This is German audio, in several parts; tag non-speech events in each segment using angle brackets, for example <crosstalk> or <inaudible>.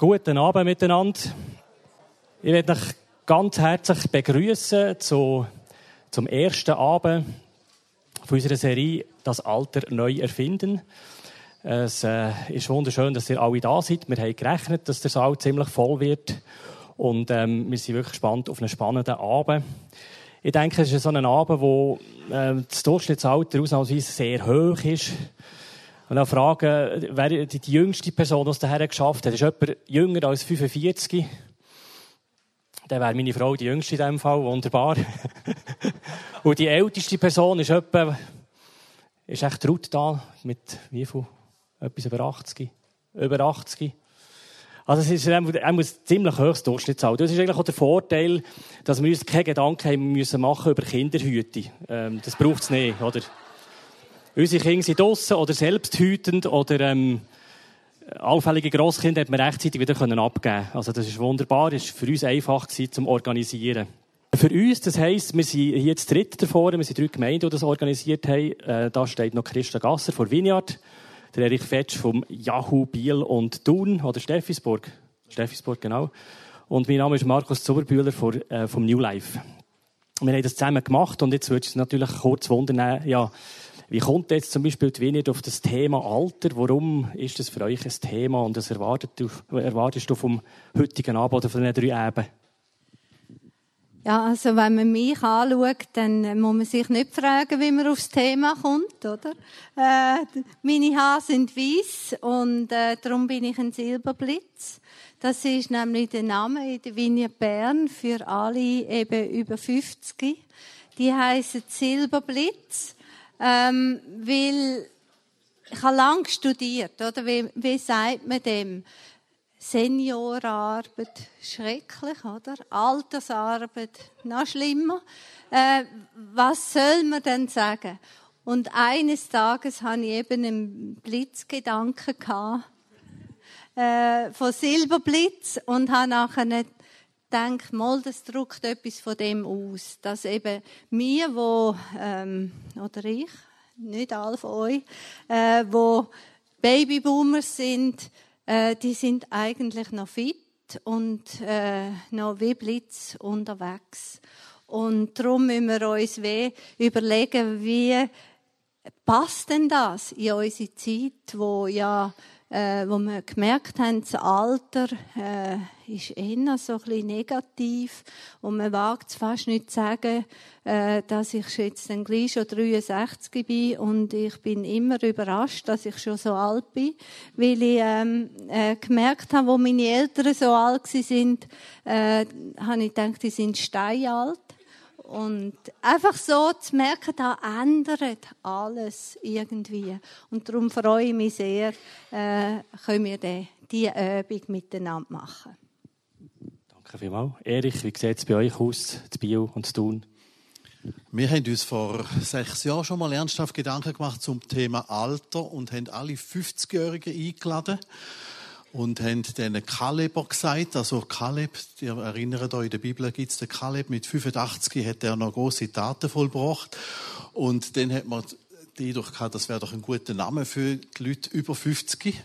Guten Abend miteinander. Ich möchte euch ganz herzlich begrüßen zu, zum ersten Abend unserer Serie Das Alter neu erfinden. Es äh, ist wunderschön, dass ihr alle da seid. Wir haben gerechnet, dass der Saal ziemlich voll wird. Und ähm, wir sind wirklich gespannt auf einen spannenden Abend. Ich denke, es ist so ein Abend, wo äh, das Durchschnittsalter ausnahmsweise sehr hoch ist. Und dann fragen, wer die, die jüngste Person, die es daher geschafft hat, ist jemand jünger als 45? Dann wäre meine Frau die jüngste in diesem Fall, wunderbar. <laughs> Und die älteste Person ist etwa, ist echt Ruth da, mit wie viel? Etwas über 80? Über 80? Also es ist ein ziemlich hohes Durchschnittsalter. Das ist eigentlich auch der Vorteil, dass wir uns keine Gedanken haben müssen machen über Kinderhüte. Ähm, das braucht es nicht, oder? Unsere Kinder sind draussen oder selbsthütend oder ähm, allfällige Grosskinder hat man rechtzeitig wieder können abgeben Also das ist wunderbar, das war für uns einfach gewesen, zum Organisieren. Für uns, das heisst, wir sind hier jetzt dritt davor, wir sind drei Gemeinden, die das organisiert haben. Äh, da steht noch Christa Gasser von Vineyard, der Erich Fetsch vom Yahoo Biel und Thun oder Steffisburg. Steffisburg, genau. Und mein Name ist Markus Zuberbühler von, äh, vom New Life. Wir haben das zusammen gemacht und jetzt würde ich natürlich kurz wundern, ja, wie kommt jetzt zum Beispiel die Vineyard auf das Thema Alter? Warum ist das für euch ein Thema und was erwartest du, erwartest du vom heutigen Abend oder von den drei Eben? Ja, also wenn man mich anschaut, dann muss man sich nicht fragen, wie man aufs Thema kommt, oder? Äh, meine Haare sind weiß und äh, darum bin ich ein Silberblitz. Das ist nämlich der Name in der Vineyard Bern für alle eben über 50. Die heißen Silberblitz ähm, weil ich habe lange studiert, oder? Wie, wie sagt man dem? Seniorarbeit, schrecklich, oder? Altersarbeit, noch schlimmer. Äh, was soll man denn sagen? Und eines Tages hatte ich eben einen Blitzgedanken äh, von Silberblitz und habe nachher gedacht, mal, das drückt etwas von dem aus, dass eben wir, wo ähm, oder ich, nicht alle von euch, äh, wo Babyboomers sind, äh, die sind eigentlich noch fit und äh, noch wie Blitz unterwegs. Und darum müssen wir uns weh überlegen, wie passt denn das in unsere Zeit, wo ja äh, wo wir gemerkt haben, das Alter äh, ist eher so ein bisschen negativ. Und man wagt es fast nicht zu sagen, äh, dass ich jetzt dann gleich schon 63 bin. Und ich bin immer überrascht, dass ich schon so alt bin, weil ich ähm, äh, gemerkt habe, wo meine Eltern so alt sind, äh, habe ich gedacht, die sind steinalt und einfach so zu merken, da ändert alles irgendwie. Und darum freue ich mich sehr, äh, können wir diese Übung miteinander machen. Danke vielmals. Erich, wie sieht es bei euch aus, zu Bio und zu Thun? Wir haben uns vor sechs Jahren schon mal ernsthaft Gedanken gemacht zum Thema Alter und haben alle 50-Jährigen eingeladen und haben den Kaleber gesagt, also Kaleb, ihr erinnert euch, in der Bibel gibt es den Kaleb, mit 85 hat er noch große Taten vollbracht und dann hat man die Eindruck gehabt, das wäre doch ein guter Name für die Leute über 50.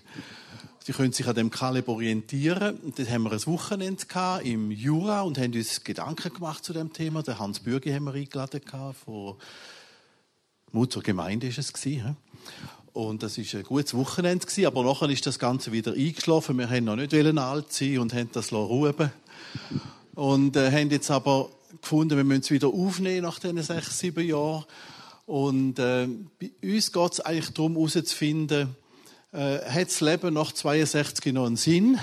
Die können sich an dem Kaleb orientieren. Und dann haben wir ein Wochenende im Jura und haben uns Gedanken gemacht zu dem Thema. Der Hans Bürgi haben wir eingeladen von Mutter Gemeinde ist es gewesen. Und das ist ein gutes Wochenende gewesen, aber nachher ist das Ganze wieder eingeschlafen. Wir haben noch nicht alt sein und haben das ruhen Und äh, haben jetzt aber gefunden, wir müssen es wieder aufnehmen nach diesen sechs, sieben Jahren. Und äh, bei uns geht es eigentlich darum, herauszufinden, äh, hat das Leben nach 62 noch einen Sinn?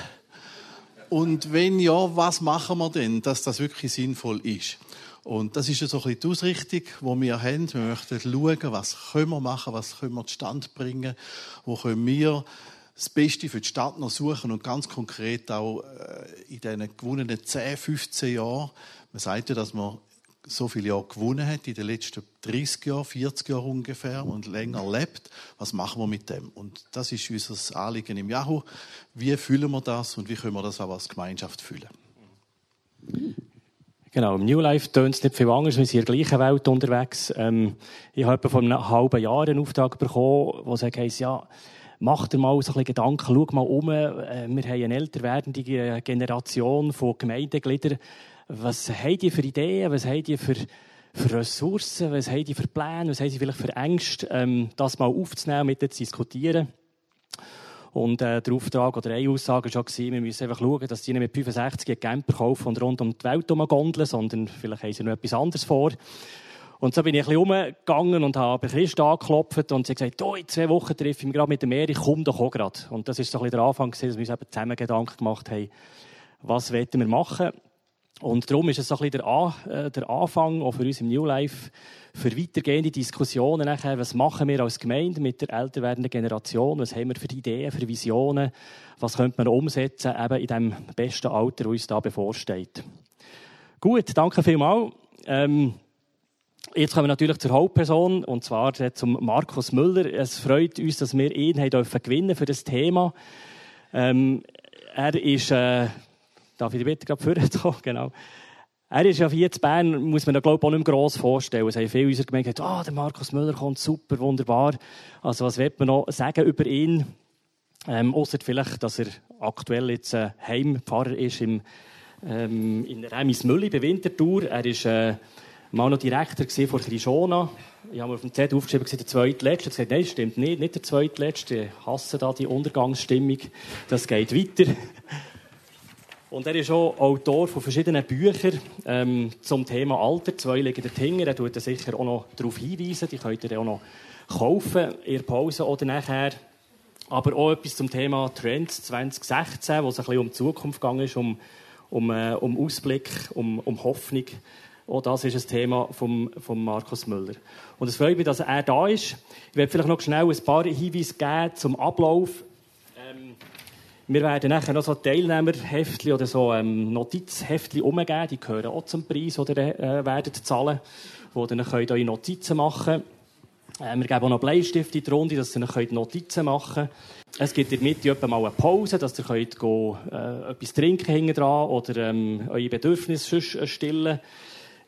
Und wenn ja, was machen wir denn, dass das wirklich sinnvoll ist? Und das ist so ein bisschen die Ausrichtung, die wir haben. Wir möchten schauen, was können wir machen, was können wir zustande bringen, wo können wir das Beste für die Stadt noch suchen und ganz konkret auch äh, in diesen gewonnenen 10, 15 Jahren. Man sagt ja, dass man so viele Jahre gewonnen hat, in den letzten 30 Jahren, 40 Jahren ungefähr und länger lebt. Was machen wir mit dem? Und das ist unser Anliegen im Yahoo. Wie fühlen wir das und wie können wir das auch als Gemeinschaft fühlen? Genau, im New Life tönt es nicht viel anders, wir sind in der gleichen Welt unterwegs. Ähm, ich habe vor einem halben Jahr einen Auftrag bekommen, der sagt, ja, mach dir mal so ein bisschen Gedanken, schau mal um. Äh, wir haben eine älter werdende Generation von Gemeindegliedern. Was haben die für Ideen? Was haben die für, für Ressourcen? Was haben die für Pläne? Was haben sie vielleicht für Ängste? Ähm, das mal aufzunehmen, mit zu diskutieren. Und äh, der Auftrag oder eine Aussage war schon, wir müssen einfach schauen, dass die nicht mit 65 einen Camper kaufen und rund um die Welt gondeln, sondern vielleicht haben sie noch etwas anderes vor. Und so bin ich ein bisschen umgegangen und habe Christ angeklopft und sie hat gesagt, oh, in zwei Wochen treffe ich mich gerade mit dem Meer, ich komme doch auch gerade. Und das ist so ein bisschen der Anfang, dass wir uns eben zusammen Gedanken gemacht haben, was wollen wir machen. Und darum ist es so ein bisschen der, An äh, der Anfang, auch für uns im New Life, für weitergehende Diskussionen nachher, was machen wir als Gemeinde mit der älter werdenden Generation, was haben wir für Ideen, für Visionen, was könnte man umsetzen, eben in dem besten Alter, das uns da bevorsteht. Gut, danke vielmals. Ähm, Jetzt kommen wir natürlich zur Hauptperson, und zwar zum Markus Müller. Es freut uns, dass wir ihn haben gewinnen für das Thema. Ähm, er ist, äh, darf ich die bitte gerade vorkommen? <laughs> Genau. Er ist ja hier in Bern, muss man ich, auch nicht mehr gross vorstellen. Es haben viele unserer Gemeinde gesagt, oh, der Markus Müller kommt super, wunderbar. Also, was wird man noch sagen über ihn? Ähm, Außer vielleicht, dass er aktuell jetzt äh, Heimpfarrer ist im, ähm, in Remis Mülli bei Winterthur. Er ist, äh, mal noch Direktor von Krishona. Ich habe mir auf dem Zettel aufgeschrieben, der zweitletzte. Ich gesagt, nein, stimmt nicht, nicht der zweitletzte. Ich hasse da die Untergangsstimmung. Das geht weiter. Und er ist auch Autor von verschiedenen Büchern ähm, zum Thema Alter. Zwei liegen dort hinten. Er tut sicher auch noch darauf hinweisen. Die könnt ihr auch noch kaufen, in der Pause oder nachher. Aber auch etwas zum Thema Trends 2016, wo es ein bisschen um die Zukunft gegangen ist, um, um, äh, um Ausblick, um, um Hoffnung. Auch das ist ein Thema von, von Markus Müller. Und es freut mich, dass er da ist. Ich werde vielleicht noch schnell ein paar Hinweise geben zum Ablauf. Wir werden nachher noch so Teilnehmerheftchen oder so ähm, Notizheftchen umgeben. Die gehören auch zum Preis, ihr äh, werdet zahlen, wo ihr könnt eure Notizen machen äh, Wir geben auch noch Bleistifte in die Runde, dass ihr könnt Notizen machen. Es gibt in der Mitte mal eine Pause, dass ihr könnt go, äh, etwas trinken hinten dran oder ähm, eure Bedürfnisse äh, stillen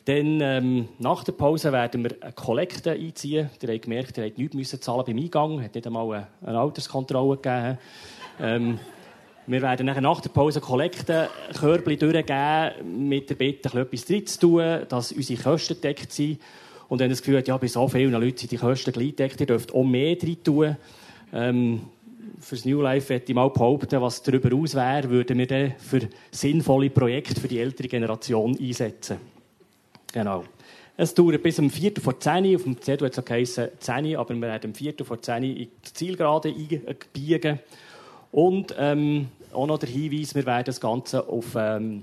dann, ähm, nach der Pause werden wir eine Kollekte einziehen. Ihr habt gemerkt, ihr habt nichts zahlen beim Eingang. Es hat nicht einmal eine, eine Alterskontrolle gegeben. Ähm, wir werden nachher nach der Pause Kollekte Körbchen durchgeben, mit der Bitte, etwas drin zu tun, dass unsere Kosten gedeckt sind. Und wenn das Gefühl habt, ja, bei so vielen Leuten sind die Kosten gleich gedeckt, ihr dürft auch mehr drin tun. Ähm, fürs New Life möchte ich mal behaupten, was darüber aus wäre, würden wir dann für sinnvolle Projekte für die ältere Generation einsetzen. Genau. Es dauert bis um 4 vor 10 Auf dem Zettel hat es geheißen 10 aber wir werden um 4 vor 10 in die Zielgerade einbiegen. Und ähm, auch noch der Hinweis, wir werden das Ganze auf, ähm,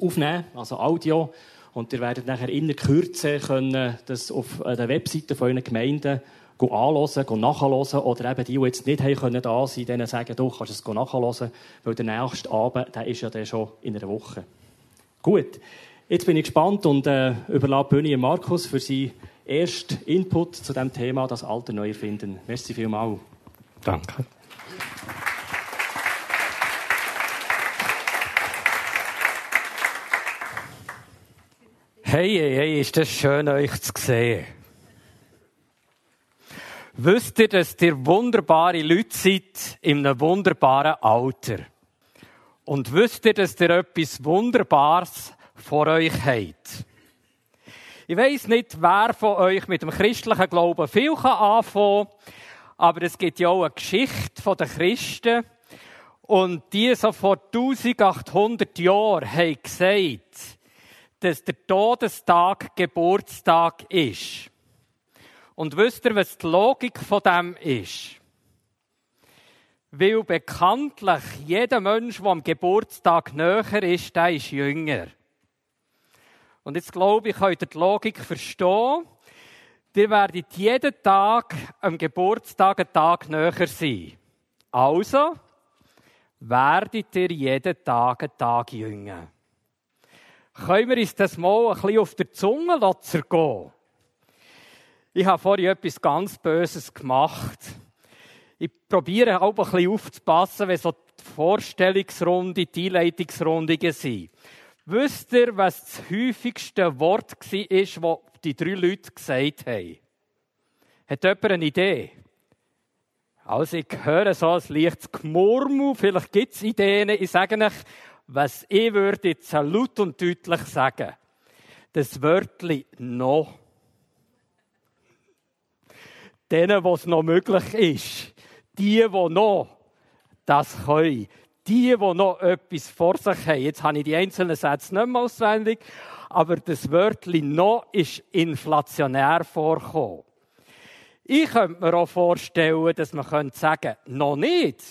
aufnehmen, also Audio. Und ihr werdet nachher in der Kürze können das auf der Webseite von euren Gemeinden anhören, nachhören oder eben die, die jetzt nicht haben können, da sein, denen sagen, du kannst es nachhören, weil der nächste Abend, der ist ja dann schon in einer Woche. Gut. Jetzt bin ich gespannt und äh, überlasse Bühne Markus für seinen ersten Input zu dem Thema, das Alter neu erfinden. Merci vielmals. Danke. Hey, hey, hey, ist das schön, euch zu sehen. Wisst ihr, dass ihr wunderbare Leute seid in einem wunderbaren Alter? Und wisst ihr, dass ihr etwas Wunderbares vor euch habt. Ich weiss nicht, wer von euch mit dem christlichen Glauben viel anfangen kann, aber es gibt ja auch eine Geschichte der Christen. Und die so vor 1800 Jahren haben gesagt, dass der Todestag Geburtstag ist. Und wisst ihr, was die Logik von dem ist? Weil bekanntlich jeder Mensch, der am Geburtstag näher ist, der ist jünger. Und jetzt glaube ich, könnt ihr die Logik verstehen. Ihr werdet jeden Tag am Geburtstag einen Tag näher sein. Also werdet ihr jeden Tag einen Tag jünger. Können wir uns das mal ein bisschen auf der Zunge gehen? Ich habe vorhin etwas ganz Böses gemacht. Ich probiere auch ein bisschen aufzupassen, wenn so die Vorstellungsrunde, die Einleitungsrunde sind. Wisst ihr, was das häufigste Wort war, das die drei Leute gesagt haben? Hat jemand eine Idee? Also ich höre so ein leichtes Gemurmel, vielleicht gibt es Ideen. Ich sage euch, was ich würde jetzt laut und deutlich sagen. Das Wörtli noch. Denen, was noch möglich ist. Die, die noch das können. Die, die noch etwas vor sich haben. Jetzt habe ich die einzelnen Sätze nicht mehr auswendig, aber das Wörtli noch ist inflationär vorgekommen. Ich könnte mir auch vorstellen, dass man könnte sagen, noch nicht.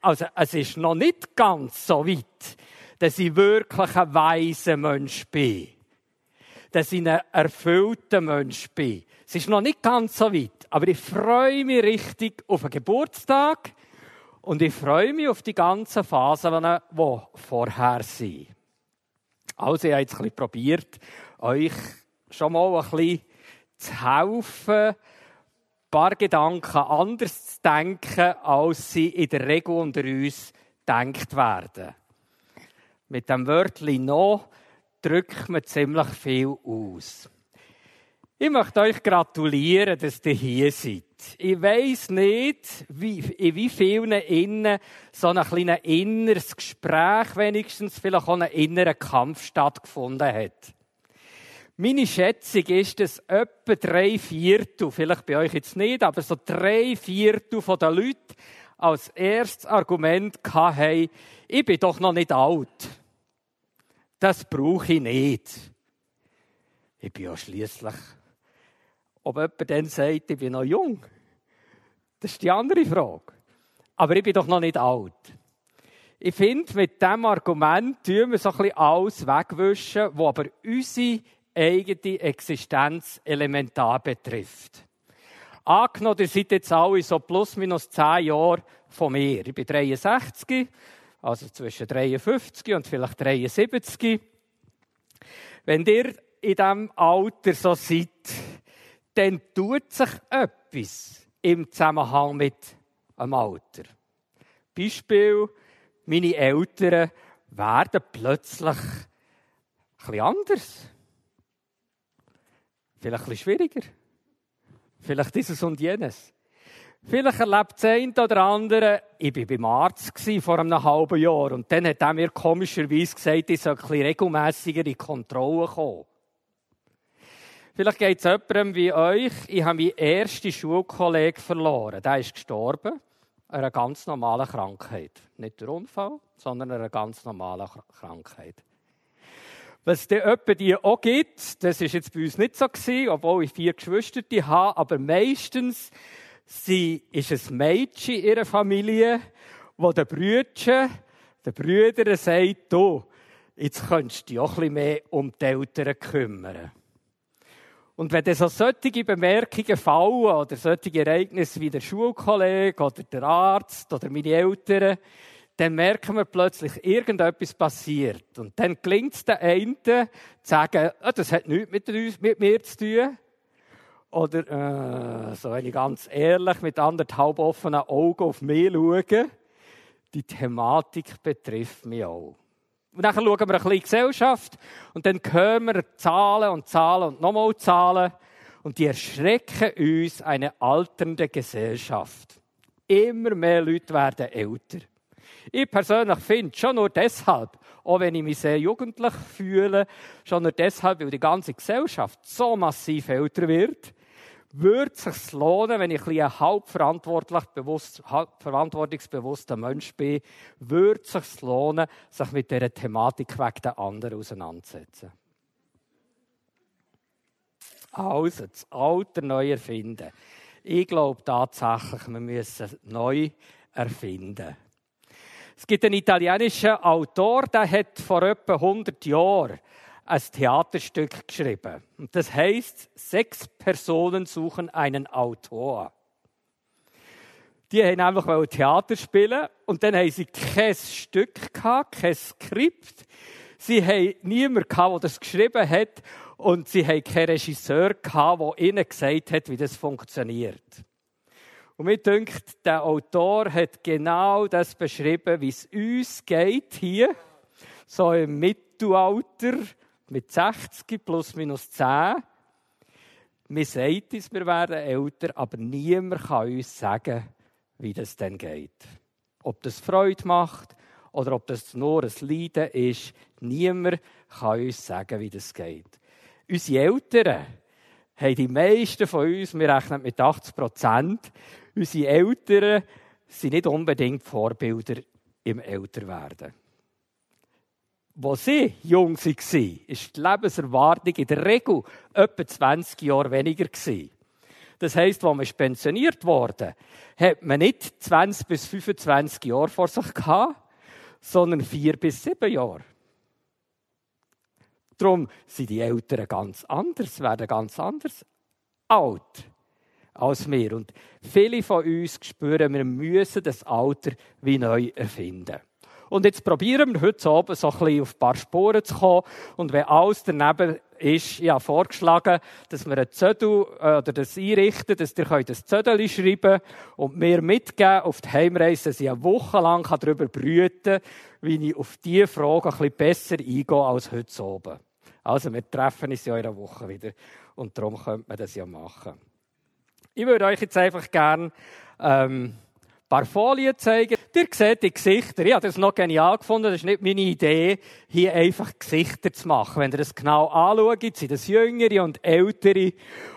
Also, es ist noch nicht ganz so weit, dass ich wirklich ein weiser Mensch bin. Dass ich ein erfüllter Mensch bin. Es ist noch nicht ganz so weit, aber ich freue mich richtig auf den Geburtstag und ich freue mich auf die ganzen Phasen, die vorher sind. Also, ich habe jetzt ein bisschen probiert, euch schon mal ein bisschen zu helfen, paar Gedanken anders zu denken, als sie in der Regel unter uns denkt werden. Mit dem Wörtchen noch drückt man ziemlich viel aus. Ich möchte euch gratulieren, dass ihr hier seid. Ich weiss nicht, wie, in wie vielen innen so ein kleines inneres Gespräch wenigstens, vielleicht auch ein innerer Kampf stattgefunden hat. Meine Schätzung ist, dass etwa drei Viertel, vielleicht bei euch jetzt nicht, aber so drei Viertel der Leute als erstes Argument hatten, ich bin doch noch nicht alt. Das brauche ich nicht. Ich bin ja schliesslich. Ob jemand dann sagt, ich bin noch jung, das ist die andere Frage. Aber ich bin doch noch nicht alt. Ich finde, mit diesem Argument tun wir so ein bisschen alles wegwischen, wo aber unsere eigene Existenz elementar betrifft. Angenommen, ihr seid jetzt alle so plus minus zehn Jahre von mir. Ich bin 63, also zwischen 53 und vielleicht 73. Wenn ihr in diesem Alter so seid, dann tut sich etwas im Zusammenhang mit dem Alter. Beispiel, meine Eltern werden plötzlich bisschen anders. Vielleicht ein bisschen schwieriger. Vielleicht dieses und jenes. Vielleicht erlebt eine oder andere, ich war beim Arzt vor einem halben Jahr und dann hat er mir komischerweise gesagt, ich soll ein bisschen regelmässiger in Kontrolle kommen. Vielleicht geht es jemandem wie euch, ich habe meinen ersten Schulkollegen verloren. Der ist gestorben an einer ganz normalen Krankheit. Nicht der Unfall, sondern an einer ganz normalen Krankheit. Was es etwa die auch gibt, das ist jetzt bei uns nicht so gewesen, obwohl ich vier Geschwister habe, aber meistens sie ist ein Mädchen in ihrer Familie, wo der Brüdchen, der Brüder sagt, du, jetzt könntest du dich auch ein mehr um die Eltern kümmern. Und wenn dann so solche Bemerkungen fallen oder solche Ereignisse wie der Schulkollege oder der Arzt oder meine Eltern, dann merken wir plötzlich, irgendetwas passiert. Und dann gelingt es den einen, zu sagen, oh, das hat nichts mit, uns, mit mir zu tun. Oder, äh, so wenn ich ganz ehrlich mit anderthalb offenen Augen auf mich schaue, die Thematik betrifft mich auch. Und dann schauen wir ein bisschen Gesellschaft und dann hören wir Zahlen und Zahlen und nochmal Zahlen und die erschrecken uns eine alternde Gesellschaft. Immer mehr Leute werden älter. Ich persönlich finde, schon nur deshalb, auch wenn ich mich sehr jugendlich fühle, schon nur deshalb, weil die ganze Gesellschaft so massiv älter wird, würde es sich lohnen, wenn ich ein halb bewusst, verantwortungsbewusster Mensch bin, würde es sich lohnen, sich mit dieser Thematik wegen der anderen auseinanderzusetzen. Also, das Alter neu erfinden. Ich glaube tatsächlich, wir müssen neu erfinden. Es gibt einen italienischen Autor, der hat vor etwa 100 Jahren ein Theaterstück geschrieben. Und das heißt, sechs Personen suchen einen Autor. Die haben einfach Theater spielen und dann haben sie kein Stück gehabt, kein Skript. Sie haben niemanden gehabt, der das geschrieben hat und sie haben keinen Regisseur gehabt, der ihnen gesagt hat, wie das funktioniert. Und mir denkt, der Autor hat genau das beschrieben, wie es uns geht hier, so im Mittelalter, mit 60 plus minus 10. Wir sagt uns, wir werden älter, aber niemand kann uns sagen, wie das denn geht. Ob das Freude macht oder ob das nur ein Leiden ist, niemand kann uns sagen, wie das geht. Unsere Eltern haben die meisten von uns, wir rechnen mit 80 Prozent, unsere Eltern sind nicht unbedingt Vorbilder im Älterwerden. Wo sie jung waren, war die Lebenserwartung in der Regel etwa 20 Jahre weniger. Das heisst, als man pensioniert wurde, hat man nicht 20 bis 25 Jahre vor sich gehabt, sondern 4 bis 7 Jahre. Darum sind die Eltern ganz anders, werden ganz anders alt als wir. Und viele von uns spüren, wir müssen das Alter wie neu erfinden. Und jetzt probieren wir heute Abend so ein bisschen auf ein paar Spuren zu kommen. Und wenn alles daneben ist, ja, vorgeschlagen, dass wir ein Zettel äh, oder das einrichten, dass ihr könnt ein Zettel schreiben und mir mitgeben auf die Heimreise, dass ich eine Woche lang darüber brüten kann, wie ich auf diese Frage ein bisschen besser eingehe als heute Abend. Also, wir treffen uns ja in einer Woche wieder. Und darum könnte man das ja machen. Ich würde euch jetzt einfach gerne ähm, ein paar Folien zeigen. Ihr seht die Gesichter. Ich habe das noch genial gefunden. Das ist nicht meine Idee, hier einfach Gesichter zu machen. Wenn ihr das genau anschaut, sind das Jüngere und Ältere.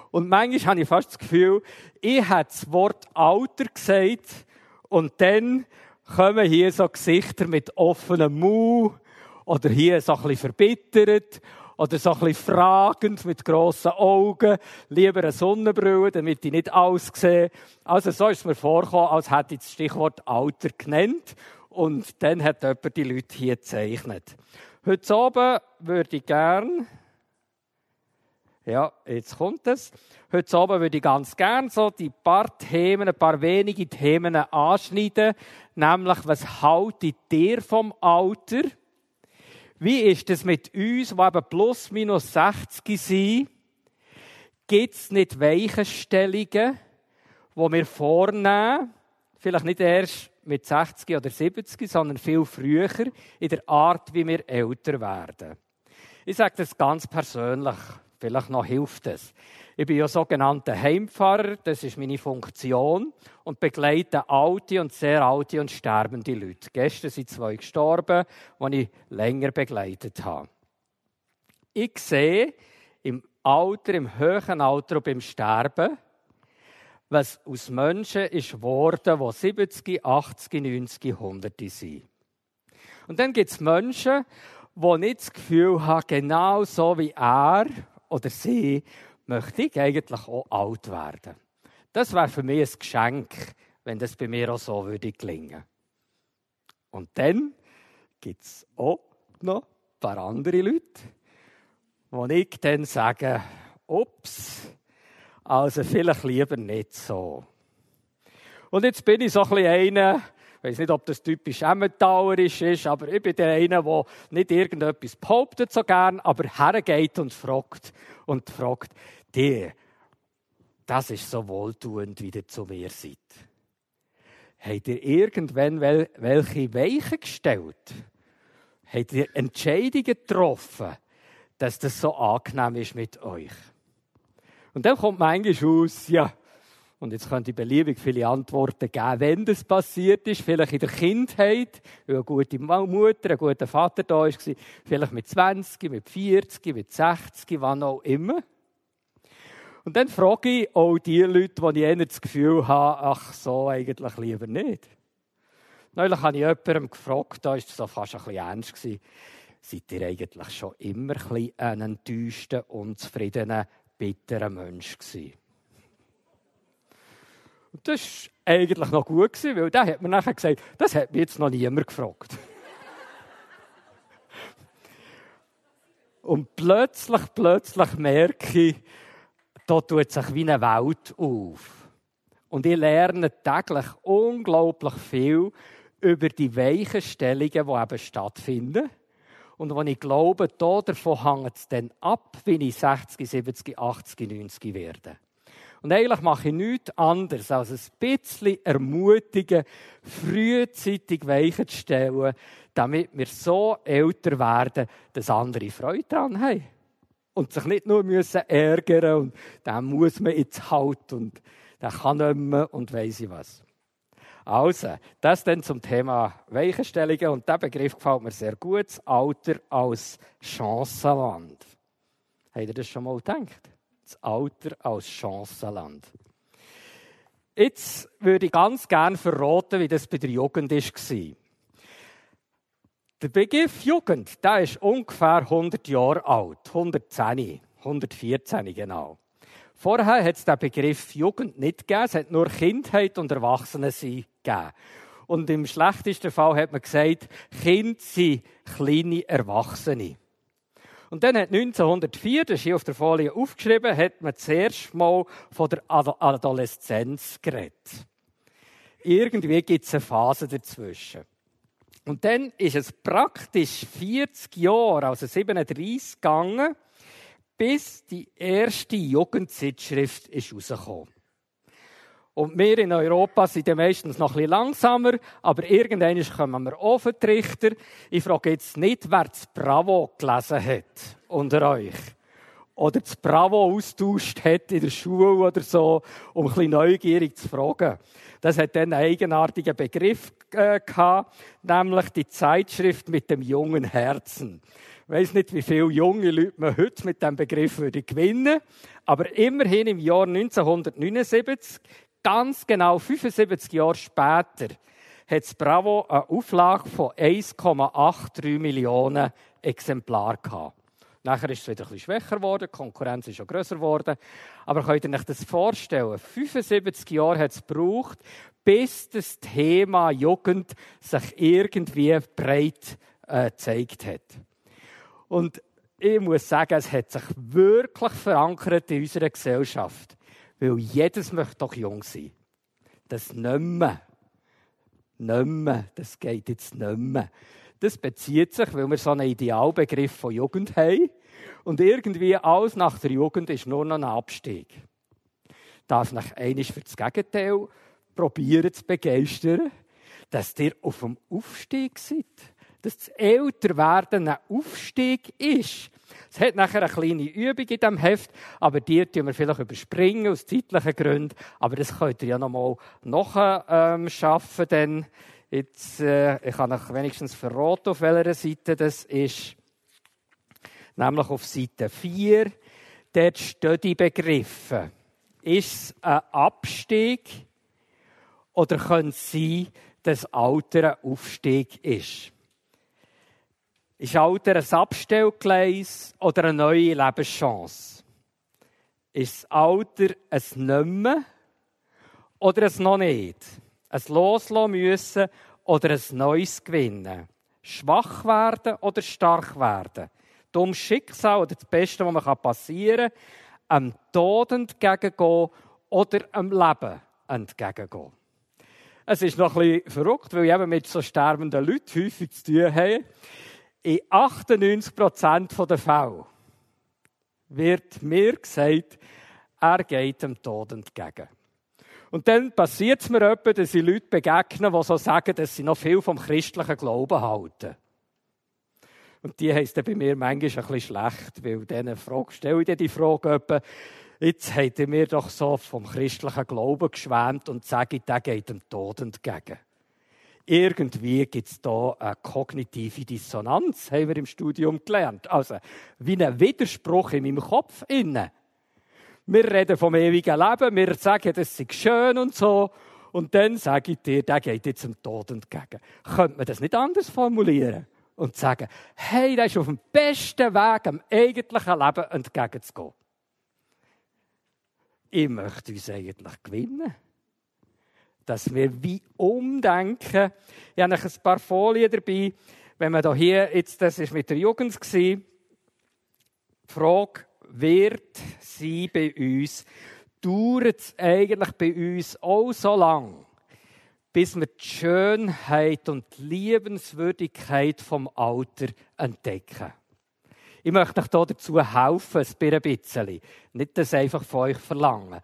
Und manchmal habe ich fast das Gefühl, ich habe das Wort Alter gesagt und dann kommen hier so Gesichter mit offenem Mund oder hier so ein bisschen verbittert oder so ein bisschen fragend mit grossen Augen, lieber eine Sonnenbrille, damit ich nicht alles. Also so ist mir vorgekommen, als hätte ich das Stichwort Alter genannt und dann hat jemand die Leute hier gezeichnet. Heute Abend würde ich gern ja, jetzt kommt es. Heute Abend würde ich ganz gern so die paar Themen, ein paar wenige Themen anschneiden. Nämlich, was haltet ihr vom Alter? Wie ist es mit uns, die eben plus minus 60 sind? Gibt es nicht Weichenstellungen, die wir vornehmen, vielleicht nicht erst mit 60 oder 70, sondern viel früher, in der Art, wie wir älter werden? Ich sage das ganz persönlich. Vielleicht noch hilft es. Ich bin ja sogenannter Heimpfarrer, das ist meine Funktion und begleite alte und sehr alte und sterbende Leute. Gestern sind zwei gestorben, die ich länger begleitet habe. Ich sehe im Alter, im höheren Alter und beim Sterben, was aus Menschen ist geworden, die 70, 80, 90, 100 sind. Und dann gibt es Menschen, die nicht das Gefühl haben, genau so wie er oder sie möchte ich eigentlich auch alt werden. Das wäre für mich ein Geschenk, wenn das bei mir auch so würde gelingen. Und dann gibt es auch noch ein paar andere Leute, wo ich dann sage, ups, also vielleicht lieber nicht so. Und jetzt bin ich so ein bisschen einer, ich weiß nicht, ob das typisch emmentaulerisch ist, aber ich bin der eine, der nicht irgendetwas behauptet so gern, aber hergeht und fragt und fragt, die, das ist so wohltuend, wie ihr zu mir seid. Habt ihr irgendwann welche Weichen gestellt? Habt ihr Entscheidungen getroffen, dass das so angenehm ist mit euch? Und dann kommt manchmal aus, ja, und jetzt könnt ihr beliebig viele Antworten geben, wenn das passiert ist. Vielleicht in der Kindheit, weil eine gute Mutter, ein guter Vater da war. Vielleicht mit 20, mit 40, mit 60, wann auch immer. Und dann frage ich auch die Leute, die ich eher das Gefühl habe, ach so, eigentlich lieber nicht. Neulich habe ich jemandem gefragt, da war es so fast ein bisschen ernst. Gewesen, seid ihr eigentlich schon immer ein, bisschen ein enttäuschter, unzufriedener, bitterer Mensch gewesen? Und das war eigentlich noch gut, gewesen, weil der hat mir nachher gesagt, das hat mich jetzt noch niemand gefragt. <laughs> Und plötzlich, plötzlich merke ich, da tut sich wie eine Welt auf. Und ich lerne täglich unglaublich viel über die Weichenstellungen, die eben stattfinden. Und wenn ich glaube, davon hängt es dann ab, wie ich 60, 70, 80, 90 werde. Und eigentlich mache ich nichts anderes, als ein bisschen ermutigen, frühzeitig Weichen zu stellen, damit wir so älter werden, dass andere Freude daran haben. Und sich nicht nur müssen ärgern und dann muss man jetzt halt und der kann nicht mehr und weiss ich was. Also, das dann zum Thema Weichenstellungen und der Begriff gefällt mir sehr gut, das Alter als Chancenland. Habt ihr das schon mal gedacht? Das Alter als Chancenland. Jetzt würde ich ganz gerne verraten, wie das bei der Jugend war. Der Begriff Jugend, der ist ungefähr 100 Jahre alt. 110, 114 genau. Vorher hat es den Begriff Jugend nicht gegeben, es hat nur Kindheit und Erwachsenensein gegeben. Und im schlechtesten Fall hat man gesagt, Kind sind kleine Erwachsene. Und dann hat 1904, das ist hier auf der Folie aufgeschrieben, hat man zuerst mal von der Adoleszenz geredet. Irgendwie gibt es eine Phase dazwischen. Und dann ist es praktisch 40 Jahre, also 37 gegangen, bis die erste Jugendzeitschrift ist. Und wir in Europa sind ja meistens noch ein bisschen langsamer, aber irgendwann kommen wir auf den Trichter. Ich frage jetzt nicht, wer das Bravo gelesen hat unter euch. Oder das Bravo austauscht hat in der Schule oder so, um ein bisschen neugierig zu fragen. Das hat dann einen eigenartigen Begriff äh, gehabt, nämlich die Zeitschrift mit dem jungen Herzen. Ich weiss nicht, wie viele junge Leute man heute mit diesem Begriff würde gewinnen aber immerhin im Jahr 1979, ganz genau 75 Jahre später, hat das Bravo eine Auflage von 1,83 Millionen Exemplaren gehabt. Nachher ist es wieder ein bisschen schwächer geworden, die Konkurrenz ist schon grösser geworden. Aber könnt ihr euch das vorstellen? 75 Jahre hat es gebraucht, bis das Thema Jugend sich irgendwie breit äh, gezeigt hat. Und ich muss sagen, es hat sich wirklich verankert in unserer Gesellschaft. Weil jedes möchte doch jung sein. Das nicht mehr. Nicht mehr. Das geht jetzt nicht mehr. Das bezieht sich, weil wir so einen Idealbegriff von Jugend haben. Und irgendwie alles nach der Jugend ist nur noch ein Abstieg. Darf nach einiges für das Gegenteil probieren zu begeistern, dass ihr auf dem Aufstieg seid. Dass das Älterwerden ein Aufstieg ist. Es hat nachher eine kleine Übung in diesem Heft, aber die tun wir vielleicht überspringen aus zeitlichen Gründen. Aber das könnt ihr ja noch mal nachschaffen, ähm, denn Jetzt, äh, ich kann euch wenigstens verraten, auf welcher Seite das ist. Nämlich auf Seite 4. Dort stehen die Begriffe. Ist es ein Abstieg oder könnte es sein, dass Alter ein Aufstieg ist? Ist Alter ein Abstellgleis oder eine neue Lebenschance? Ist Alter ein Nimmer oder ein noch nicht? Ein Loslassen müssen oder ein Neues gewinnen. Schwach werden oder stark werden. Dummes Schicksal oder das Beste, was man passieren kann, einem Tod entgegengehen oder einem Leben entgegengehen. Es ist noch ein bisschen verrückt, weil ich eben mit so sterbenden Leuten häufig zu tun habe. In 98% der Fälle wird mir gesagt, er geht dem Tod entgegen. Und dann passiert es mir etwa, dass ich Leute begegnen, die so sagen, dass sie noch viel vom christlichen Glauben halten. Und die heisst dann bei mir manchmal ein bisschen schlecht, weil denen Frage, stelle ich die Frage etwa, jetzt habt ihr mir doch so vom christlichen Glauben geschwärmt und sage, der geht dem Tod entgegen. Irgendwie gibt es da eine kognitive Dissonanz, haben wir im Studium gelernt. Also, wie ein Widerspruch in meinem Kopf innen. Wir reden vom ewigen Leben, wir sagen, das ist schön und so. Und dann sage ich dir, der geht jetzt dem Tod entgegen. Könnte man das nicht anders formulieren? Und sagen, hey, der ist auf dem besten Weg, dem eigentlichen Leben entgegenzugehen. Ich möchte uns eigentlich gewinnen. Dass wir wie umdenken. Ich habe noch ein paar Folien dabei. Wenn man hier, jetzt, das ist mit der Jugend, die Frage, wird sein bei uns, dauert es eigentlich bei uns auch so lang, bis wir die Schönheit und die Liebenswürdigkeit vom Alter entdecken. Ich möchte euch dazu helfen, ein bisschen. Nicht das einfach von euch verlangen.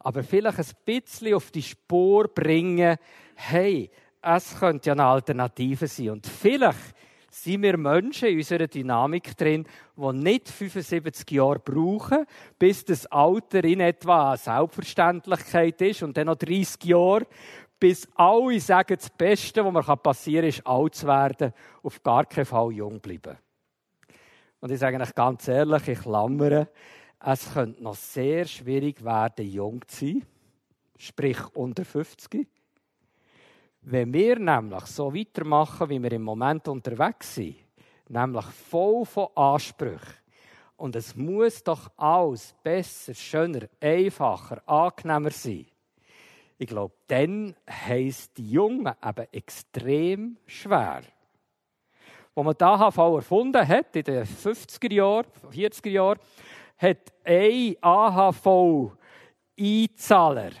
Aber vielleicht ein bisschen auf die Spur bringen, hey, es könnte ja eine Alternative sein. Und vielleicht sind wir Menschen in unserer Dynamik drin, die nicht 75 Jahre brauchen, bis das Alter in etwa eine Selbstverständlichkeit ist und dann noch 30 Jahre, bis alle sagen, das Beste, was mir passieren kann, ist alt zu werden, auf gar keinen Fall jung bleiben. Und ich sage euch ganz ehrlich, ich klammere, es könnte noch sehr schwierig werden, jung zu sein, sprich unter 50. Wenn wir nämlich so weitermachen, wie wir im Moment unterwegs sind, nämlich voll von Ansprüchen, und es muss doch alles besser, schöner, einfacher, angenehmer sein. Ich glaube, dann heisst die Jungen eben extrem schwer. Wo man die AHV erfunden hat, in den 50er Jahren, 40er Jahren, hat ein AHV-Einzahler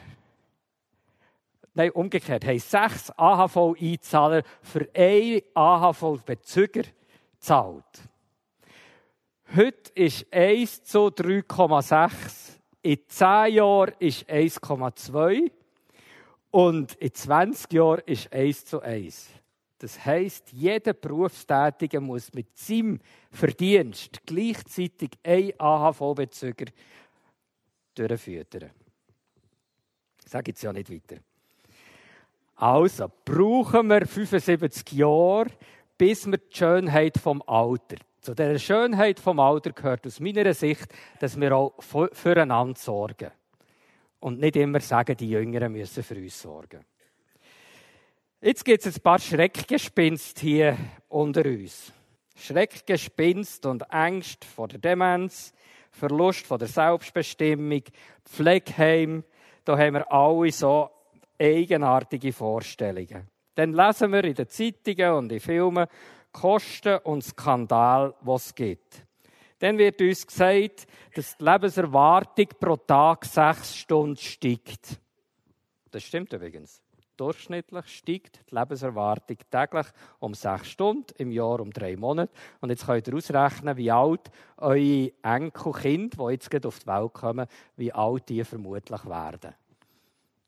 nein, umgekehrt, haben sechs AHV-Einzahler für einen AHV-Bezüger gezahlt. Heute ist 1 zu 3,6. In 10 Jahren ist 1,2. Und in 20 Jahren ist 1 zu 1. Das heisst, jeder Berufstätige muss mit seinem Verdienst gleichzeitig einen AHV-Bezüger durchführen. Ich sage jetzt ja nicht weiter. Also, brauchen wir 75 Jahre, bis wir die Schönheit vom Alter. Zu dieser Schönheit vom Alter gehört aus meiner Sicht, dass wir auch füreinander sorgen. Und nicht immer sagen, die Jüngeren müssen für uns sorgen. Jetzt gibt es ein paar Schreckgespinst hier unter uns. Schreckgespinst und Ängste vor der Demenz, Verlust von der Selbstbestimmung, Pflegeheim. Da haben wir alle so eigenartige Vorstellungen. Dann lesen wir in den Zeitungen und in Filmen Kosten und Skandal, was es gibt. Dann wird uns gesagt, dass die Lebenserwartung pro Tag sechs Stunden steigt. Das stimmt übrigens. Durchschnittlich steigt die Lebenserwartung täglich um sechs Stunden, im Jahr um drei Monate. Und jetzt könnt ihr ausrechnen, wie alt eure Enkelkinder, die jetzt auf die Welt kommen, wie alt die vermutlich werden.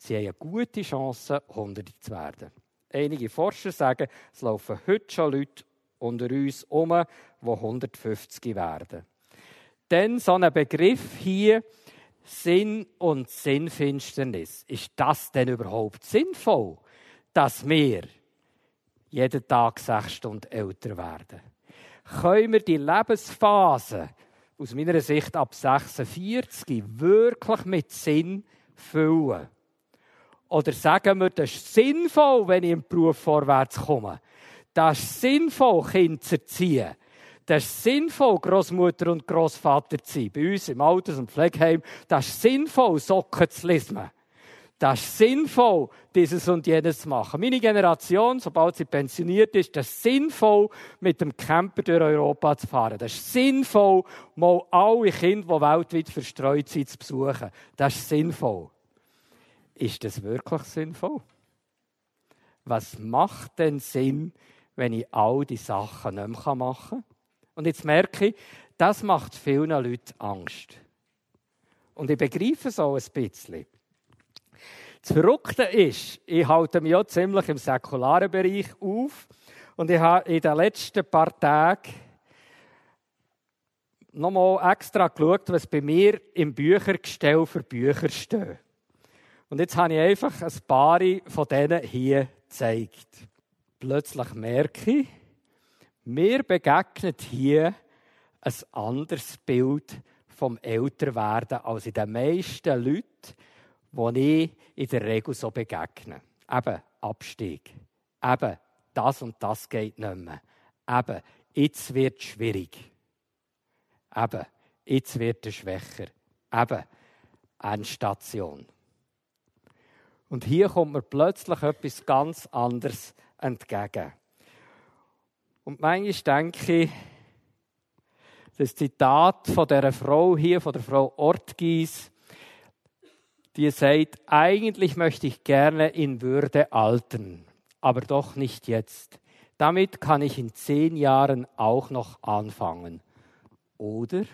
Sie haben eine gute Chance, Hunderte zu werden. Einige Forscher sagen, es laufen heute schon Leute unter uns um, die 150 werden. Dann so ein Begriff hier, Sinn und Sinnfinsternis. Ist das denn überhaupt sinnvoll, dass wir jeden Tag sechs Stunden älter werden? Können wir die Lebensphase aus meiner Sicht ab 46 wirklich mit Sinn füllen? Oder sagen wir, das ist sinnvoll, wenn ich im Beruf vorwärts komme. Das ist sinnvoll, Kinder zu erziehen. Das ist sinnvoll, Großmutter und Großvater zu sein. Bei uns im Alters- und Pflegeheim. Das ist sinnvoll, Socken zu lesen. Das ist sinnvoll, dieses und jenes zu machen. Meine Generation, sobald sie pensioniert ist, das ist sinnvoll, mit dem Camper durch Europa zu fahren. Das ist sinnvoll, mal alle Kinder, die weltweit verstreut sind, zu besuchen. Das ist sinnvoll. Ist das wirklich sinnvoll? Was macht denn Sinn, wenn ich all die Sachen nicht mehr machen kann? Und jetzt merke ich, das macht vielen Leuten Angst. Und ich begreife es auch ein bisschen. Das Verrückte ist, ich halte mich auch ziemlich im säkularen Bereich auf und ich habe in den letzten paar Tagen nochmal extra geschaut, was bei mir im Büchergestell für Bücher steht. Und jetzt habe ich einfach ein paar von denen hier gezeigt. Plötzlich merke ich, mir begegnet hier ein anderes Bild vom Älterwerden als in den meisten Leuten, die ich in der Regel so begegne. Eben Abstieg. Eben das und das geht nicht mehr. Eben jetzt wird es schwierig. Eben jetzt wird es schwächer. Eben Endstation. Und hier kommt mir plötzlich etwas ganz anderes entgegen. Und manchmal denke ich, das Zitat von der Frau hier, von der Frau Ortgies, die sagt, eigentlich möchte ich gerne in Würde altern, aber doch nicht jetzt. Damit kann ich in zehn Jahren auch noch anfangen. Oder?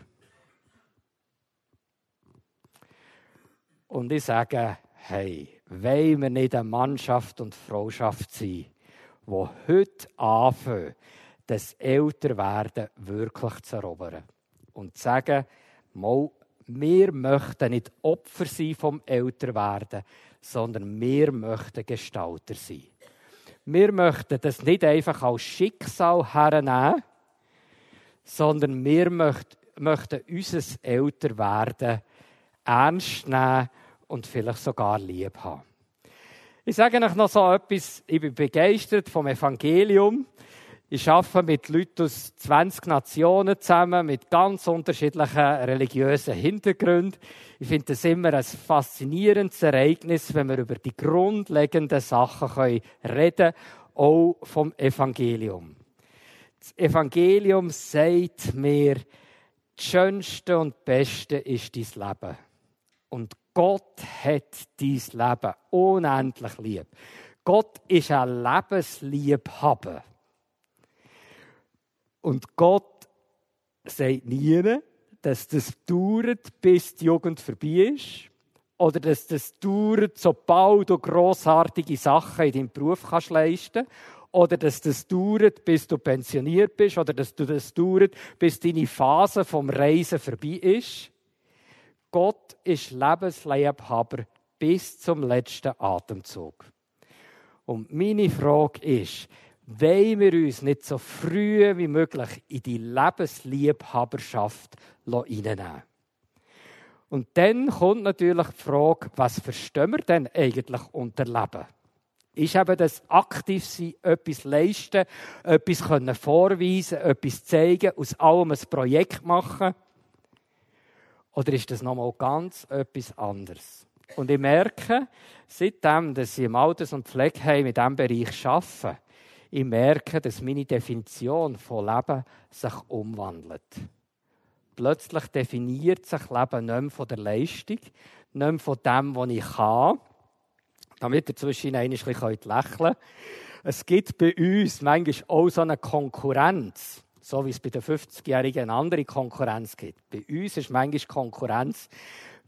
Und ich sage, hey, wollen wir nicht eine Mannschaft und Frauschaft sein, die heute anfangen, das Älterwerden wirklich zu erobern. Und zu sagen, mal, wir möchten nicht Opfer sein vom Älterwerden, sondern wir möchten Gestalter sein. Wir möchten das nicht einfach als Schicksal hernehmen, sondern wir möchten unser Älterwerden ernst nehmen und vielleicht sogar lieb haben. Ich sage euch noch so etwas, ich bin begeistert vom Evangelium. Ich arbeite mit Leuten aus 20 Nationen zusammen, mit ganz unterschiedlichen religiösen Hintergründen. Ich finde es immer ein faszinierendes Ereignis, wenn wir über die grundlegenden Sachen reden können, auch vom Evangelium. Das Evangelium sagt mir, das Schönste und Beste ist dein Leben. Und Gott hat dein Leben unendlich lieb. Gott ist ein Lebensliebhaber. Und Gott sagt nie, dass das dauert, bis die Jugend vorbei ist. Oder dass das dauert, sobald du grossartige Sachen in deinem Beruf kannst leisten kannst. Oder dass das dauert, bis du pensioniert bist. Oder dass du das dauert, bis deine Phase vom Reisen vorbei ist. Gott ist Lebensliebhaber bis zum letzten Atemzug. Und meine Frage ist, wollen wir uns nicht so früh wie möglich in die Lebensliebhaberschaft hineinnehmen? Und dann kommt natürlich die Frage, was verstehen wir denn eigentlich unter Leben? Ist eben das aktiv sein, etwas leisten, etwas können vorweisen, etwas zeigen, aus allem ein Projekt machen? Oder ist das nochmal ganz etwas anderes? Und ich merke, seitdem, dass ich im Alters- und Pflegeheim in diesem Bereich arbeite, ich merke, dass meine Definition von Leben sich umwandelt. Plötzlich definiert sich Leben nicht mehr von der Leistung, nicht mehr von dem, was ich kann, damit ihr zwischen ein bisschen lächeln könnt. Es gibt bei uns manchmal auch so eine Konkurrenz so wie es bei den 50-Jährigen eine andere Konkurrenz gibt. Bei uns ist manchmal Konkurrenz,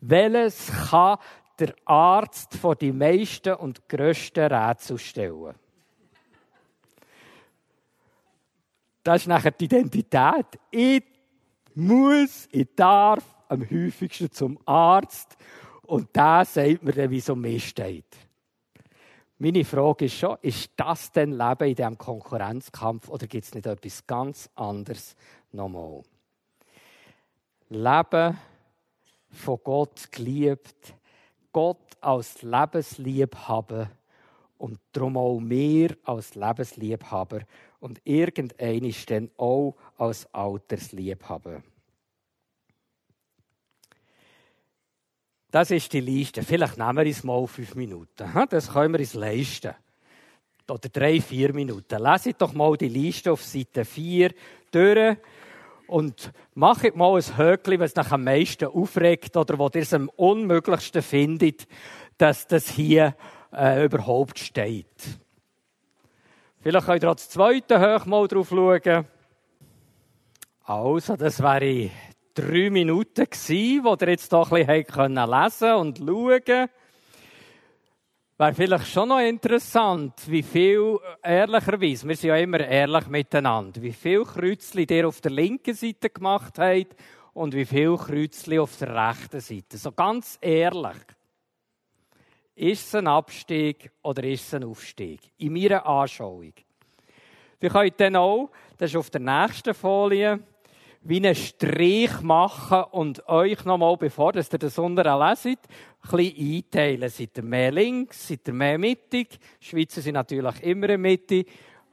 welches kann der Arzt vor die meisten und grössten Rätsel stellen. Das ist nachher die Identität. Ich muss, ich darf am häufigsten zum Arzt und der sagt mir dann, wie es um mich steht. Meine Frage ist schon, ist das denn Leben in diesem Konkurrenzkampf oder gibt es nicht etwas ganz anderes nochmal? Leben von Gott geliebt, Gott als Lebensliebhaber und darum auch wir als Lebensliebhaber und irgendein ist dann auch als Altersliebhaber. Das ist die Liste. Vielleicht nehmen wir es mal fünf Minuten. Das können wir uns leisten. Oder drei, vier Minuten. Leset doch mal die Liste auf Seite 4 durch und macht mal ein Höckli, was euch am meisten aufregt oder was ihr es am unmöglichsten findet, dass das hier äh, überhaupt steht. Vielleicht könnt ihr auch das zweite Hoch mal drauf schauen. Also, das wäre drei Minuten gewesen, wo ihr jetzt doch ein bisschen lesen und schauen konntet. Wäre vielleicht schon noch interessant, wie viel, ehrlicherweise, wir sind ja immer ehrlich miteinander, wie viel Kreuzchen ihr auf der linken Seite gemacht habt und wie viel Kreuzchen auf der rechten Seite. So ganz ehrlich. Ist es ein Abstieg oder ist es ein Aufstieg? In meiner Anschauung. Wir können dann auch, das ist auf der nächsten Folie, wie einen Strich machen und euch nochmal, bevor ihr das unten leset, ein bisschen einteilen. Seid ihr mehr links, seid ihr mehr mittig? Schweizer sind natürlich immer in Mitte.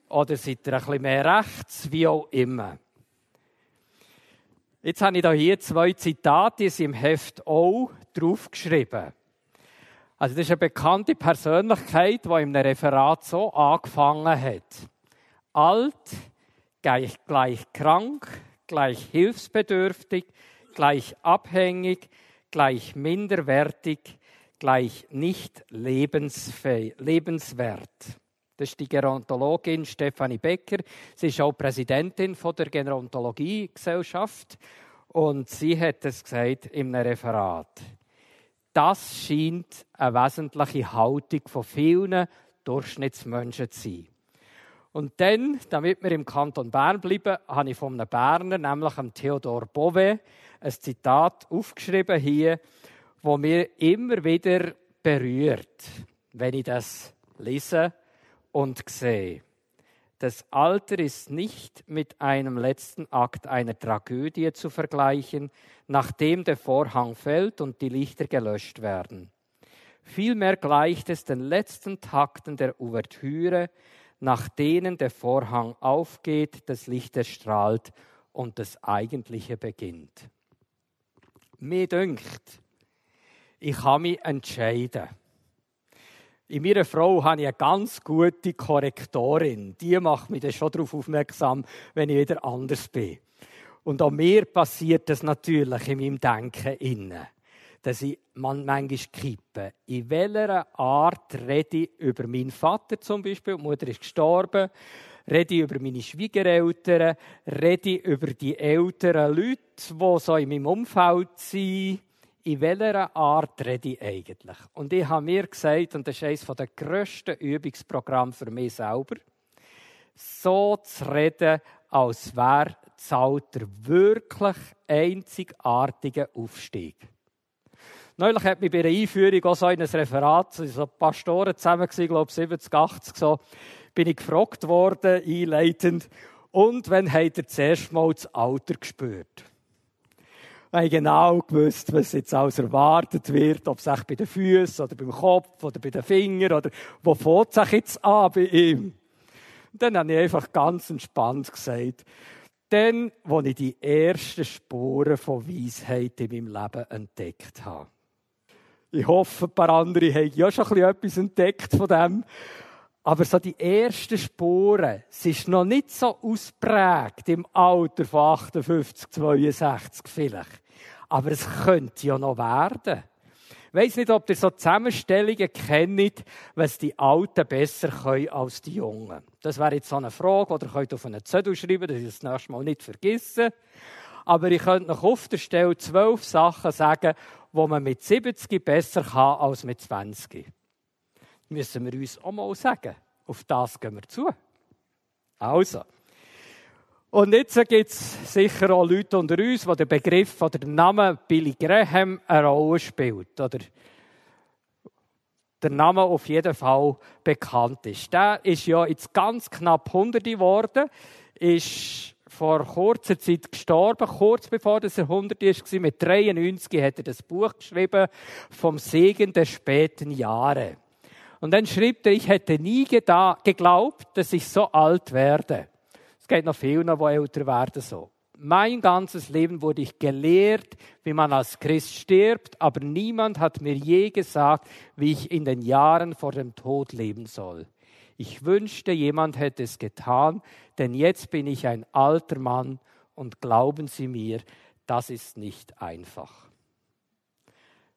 Oder seid ihr ein bisschen mehr rechts, wie auch immer. Jetzt habe ich hier zwei Zitate, die sind im Heft auch draufgeschrieben. Also das ist eine bekannte Persönlichkeit, die einem Referat so angefangen hat. Alt, gleich, gleich krank, gleich hilfsbedürftig, gleich abhängig, gleich minderwertig, gleich nicht lebenswert. Das ist die Gerontologin Stefanie Becker. Sie ist auch Präsidentin der Gerontologiegesellschaft und sie hat es gesagt im Referat. Das scheint eine wesentliche Haltung von vielen Durchschnittsmenschen zu sein. Und dann, damit wir im Kanton Bern bleiben, habe ich von einem Berner, nämlich Theodor Bove, ein Zitat aufgeschrieben hier, wo mir immer wieder berührt, wenn ich das lese und sehe. Das Alter ist nicht mit einem letzten Akt einer Tragödie zu vergleichen, nachdem der Vorhang fällt und die Lichter gelöscht werden. Vielmehr gleicht es den letzten Takten der Ouvertüre, nach denen der Vorhang aufgeht, das Licht erstrahlt und das Eigentliche beginnt. Mir dünkt, ich kann mich entscheiden. In meiner Frau habe ich eine ganz gute Korrektorin. Die macht mich dann schon darauf aufmerksam, wenn ich wieder anders bin. Und auch mir passiert das natürlich in meinem Denken innen dass ich man manchmal kippe. In welcher Art rede ich über meinen Vater zum Beispiel, die Mutter ist gestorben, rede ich über meine Schwiegereltern, rede ich über die älteren Leute, die so in meinem Umfeld sind. In welcher Art rede ich eigentlich? Und ich habe mir gesagt, und das ist eines der grössten Übungsprogramme für mich selber, so zu reden, als wäre das Alter wirklich einzigartiger Aufstieg. Neulich hat mich bei einer Einführung auch so in ein Referat, so Pastoren zusammen gewesen, glaube ich 70, 80, so, bin ich gefragt worden, einleitend, und wann habt ihr zuerst mal das Alter gespürt? Ich habe genau gewusst, was jetzt alles erwartet wird, ob es bei den Füßen oder beim Kopf oder bei den Fingern oder wo fängt es jetzt an bei ihm? Und dann habe ich einfach ganz entspannt gesagt, dann, wo ich die ersten Spuren von Weisheit in meinem Leben entdeckt habe. Ich hoffe, ein paar andere haben ja schon etwas entdeckt von dem. Aber so die ersten Spuren, es ist noch nicht so ausprägt im Alter von 58, 62 vielleicht. Aber es könnte ja noch werden. Ich weiss nicht, ob ihr so Zusammenstellungen kennt, was die Alten besser können als die Jungen. Das wäre jetzt so eine Frage, die ihr könnt auf einen Zettel schreiben, dass ich das nächste Mal nicht vergesse. Aber ich könnte noch auf der Stelle zwölf Sachen sagen, wo man mit 70 besser kann als mit 20. Müssen wir uns auch mal sagen. Auf das gehen wir zu. Also. Und jetzt gibt es sicher auch Leute unter uns, wo der Begriff oder der Name Billy Graham eine Rolle spielt. Oder der Name auf jeden Fall bekannt ist. Der ist ja jetzt ganz knapp 100 geworden, ist vor kurzer Zeit gestorben, kurz bevor er 100 war. Mit 93 hat er das Buch geschrieben vom Segen der späten Jahre. Und dann schrieb er, ich hätte nie geglaubt, dass ich so alt werde. Es geht noch vielen, die älter werden so. Mein ganzes Leben wurde ich gelehrt, wie man als Christ stirbt, aber niemand hat mir je gesagt, wie ich in den Jahren vor dem Tod leben soll. Ich wünschte, jemand hätte es getan, denn jetzt bin ich ein alter Mann und glauben Sie mir, das ist nicht einfach.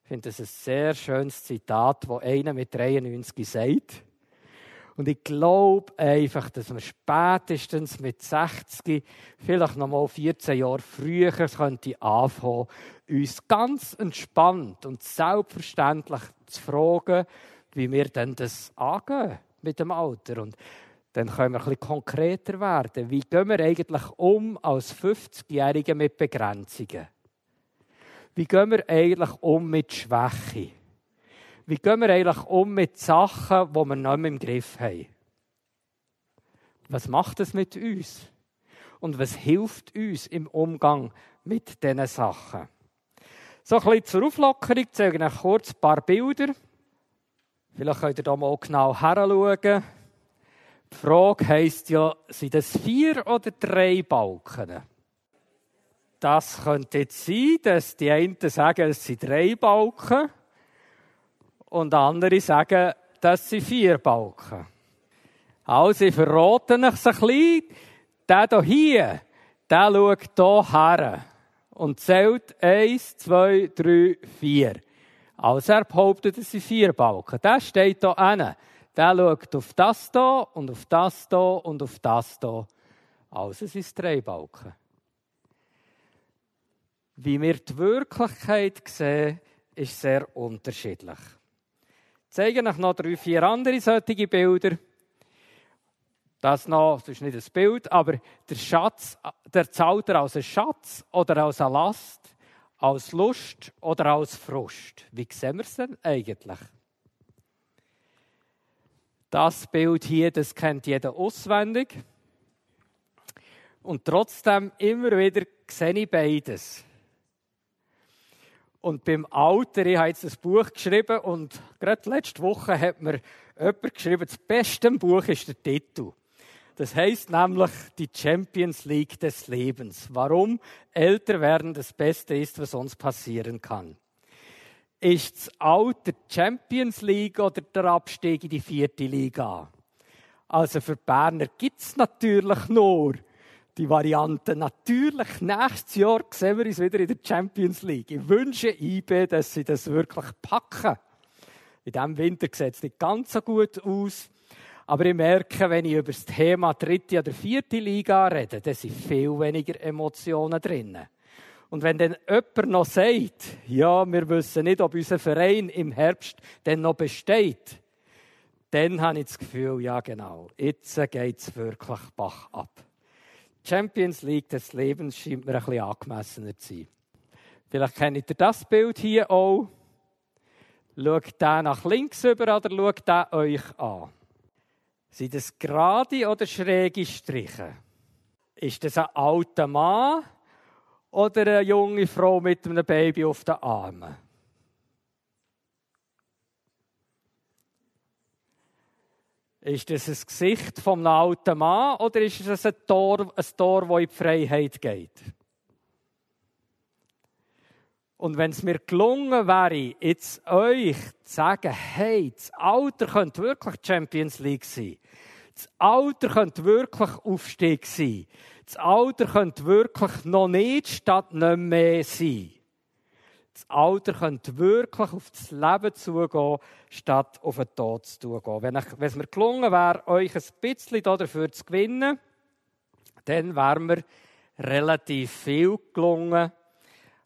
Ich finde das ein sehr schönes Zitat, wo einer mit 93 sagt. Und ich glaube einfach, dass man spätestens mit 60, vielleicht noch mal 14 Jahre früher könnte anfangen, uns ganz entspannt und selbstverständlich zu fragen, wie wir denn das angehen mit dem Alter. Und dann können wir bisschen konkreter werden. Wie gehen wir eigentlich um als 50-Jährige mit Begrenzungen? Wie gehen wir eigentlich um mit Schwäche? Wie gehen wir eigentlich um mit Sachen, die wir nicht mehr im Griff haben? Was macht es mit uns? Und was hilft uns im Umgang mit diesen Sachen? So ein bisschen zur Auflockerung zeige ich euch kurz ein paar Bilder. Vielleicht könnt ihr da mal genau heranschauen. Die Frage heisst ja, sind das vier oder drei Balken? Das könnte jetzt sein, dass die einen sagen, es sind drei Balken und andere sagen, das sind vier Balken. Also, ich verrate euch ein bisschen. Der hier, der schaut hier her und zählt eins, zwei, drei, vier. Also er behauptet, es sind vier Balken. Der steht hier hinten. Der schaut auf das hier und auf das hier und auf das hier. Also es sind drei Balken. Wie wir die Wirklichkeit sehen, ist sehr unterschiedlich. Ich zeige euch noch drei, vier andere solche Bilder. Das noch, das ist nicht ein Bild, aber der Schatz, der zahlt er als Schatz oder als eine Last, als Lust oder als Frust. Wie sehen wir es denn eigentlich? Das Bild hier, das kennt jeder auswendig. Und trotzdem immer wieder sehe ich beides. Und beim Alter, ich habe jetzt ein Buch geschrieben und gerade letzte Woche hat mir jemand geschrieben, das beste Buch ist der Titel. Das heißt nämlich die Champions League des Lebens. Warum älter werden das Beste ist, was uns passieren kann. Ist das Alter Champions League oder der Abstieg in die vierte Liga? Also für Berner gibt es natürlich nur die Variante. Natürlich, nächstes Jahr sehen wir uns wieder in der Champions League. Ich wünsche IB, dass sie das wirklich packen. In diesem Winter sieht es nicht ganz so gut aus. Aber ich merke, wenn ich über das Thema dritte oder vierte Liga rede, da sind viel weniger Emotionen drin. Und wenn dann jemand noch sagt, ja, wir wissen nicht, ob unser Verein im Herbst denn noch besteht, dann habe ich das Gefühl, ja genau, jetzt geht es wirklich Bach ab. Champions League des Lebens scheint mir ein bisschen angemessener zu sein. Vielleicht kennt ihr das Bild hier auch. Schaut der nach links über oder schaut der euch an? Sind das gerade oder schräge Striche? Ist das ein alter Mann oder eine junge Frau mit einem Baby auf den Armen? Ist das ein Gesicht vom alten Mann oder ist es ein Tor, ein Tor, das in die Freiheit geht? Und wenn es mir gelungen wäre, jetzt euch zu sagen, hey, das Alter könnte wirklich Champions League sein. Das Alter könnte wirklich Aufstieg sein. Das Alter könnte wirklich noch nicht statt nicht mehr sein. Das Alter könnte wirklich auf das Leben zugehen, statt auf den Tod zugehen. Wenn, wenn es mir gelungen wäre, euch ein bisschen dafür zu gewinnen, dann wäre mir relativ viel gelungen.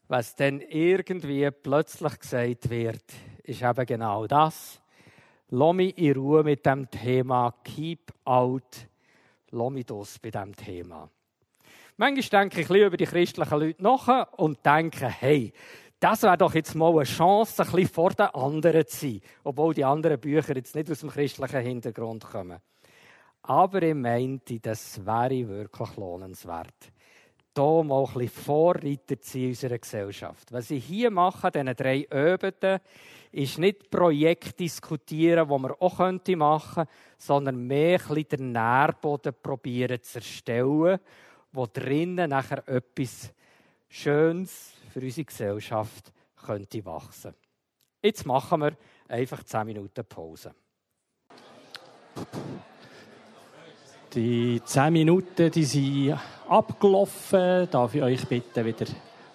Was dann irgendwie plötzlich gesagt wird, ist eben genau das. Lass mich in Ruhe mit dem Thema Keep Out. Lass mich das bei diesem Thema. Manchmal denke ich über die christlichen Leute nach und denke, hey, das wäre doch jetzt mal eine Chance, ein bisschen vor den anderen zu sein. Obwohl die anderen Bücher jetzt nicht aus dem christlichen Hintergrund kommen. Aber ich meinte, das wäre wirklich lohnenswert. Hier mal ein bisschen Vorreiter zu in unserer Gesellschaft. Was ich hier mache, diesen drei Öbenden, ist nicht Projekt diskutieren, das man auch machen könnte, sondern mehr ein den Nährboden probieren zu erstellen, wo drinnen nachher etwas Schönes, für unsere Gesellschaft könnte wachsen. Jetzt machen wir einfach 10 Minuten Pause. Die 10 Minuten die sind abgelaufen. Darf ich euch bitten, wieder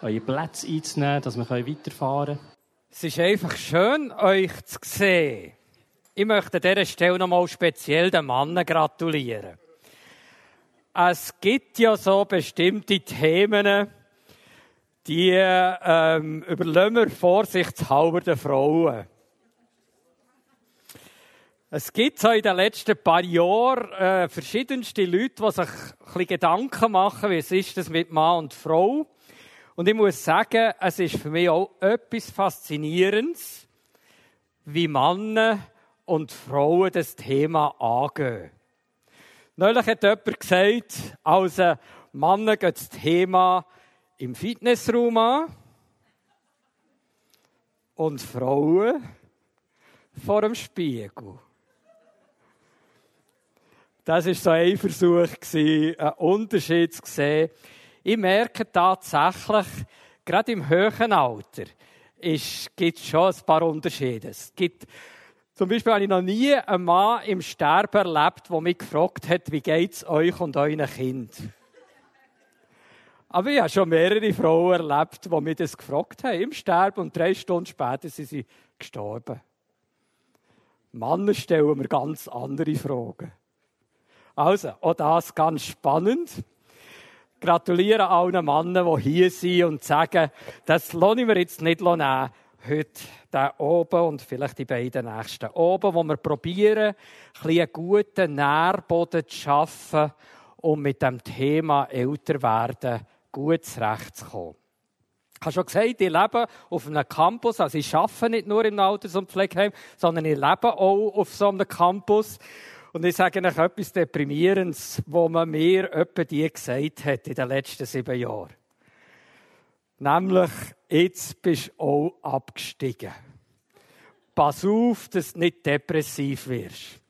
eure Plätze einzunehmen, dass wir weiterfahren können? Es ist einfach schön, euch zu sehen. Ich möchte an dieser Stelle nochmal speziell den Mannen gratulieren. Es gibt ja so bestimmte Themen, die ähm, überlassen wir vorsichtshalber den Frauen. Es gibt so in den letzten paar Jahren äh, verschiedenste Leute, die sich ein bisschen Gedanken machen, wie es ist das mit Mann und Frau. Und ich muss sagen, es ist für mich auch etwas Faszinierendes, wie Männer und Frauen das Thema angehen. Neulich hat jemand gesagt, also Männer gehen das Thema im Fitnessraum an und Frauen vor dem Spiegel. Das war so ein Versuch, einen Unterschied zu sehen. Ich merke tatsächlich, gerade im höheren Alter gibt es schon ein paar Unterschiede. Es gibt, zum Beispiel habe ich noch nie einen Mann im Sterben erlebt, der mich gefragt hat, wie geht es euch und euren Kind? Aber ich habe schon mehrere Frauen erlebt, die mich das gefragt haben, im Sterben, und drei Stunden später sind sie gestorben. Männer stellen mir ganz andere Fragen. Also, auch das ganz spannend. Gratuliere allen Männern, die hier sind und sagen, das lasse ich mir jetzt nicht nehmen heute den oben und vielleicht die beiden nächsten oben, wo wir probieren, ein einen guten Nährboden zu schaffen, um mit dem Thema älter werden gut zurechtzukommen. Ich habe schon gesagt, ich lebe auf einem Campus, also ich arbeite nicht nur im Alters- und Pflegeheim, sondern ich lebe auch auf so einem Campus. Und ich sage euch etwas Deprimierendes, was man mir etwa die gesagt hat in den letzten sieben Jahren. Nämlich, jetzt bist du auch abgestiegen. Pass auf, dass du nicht depressiv wirst.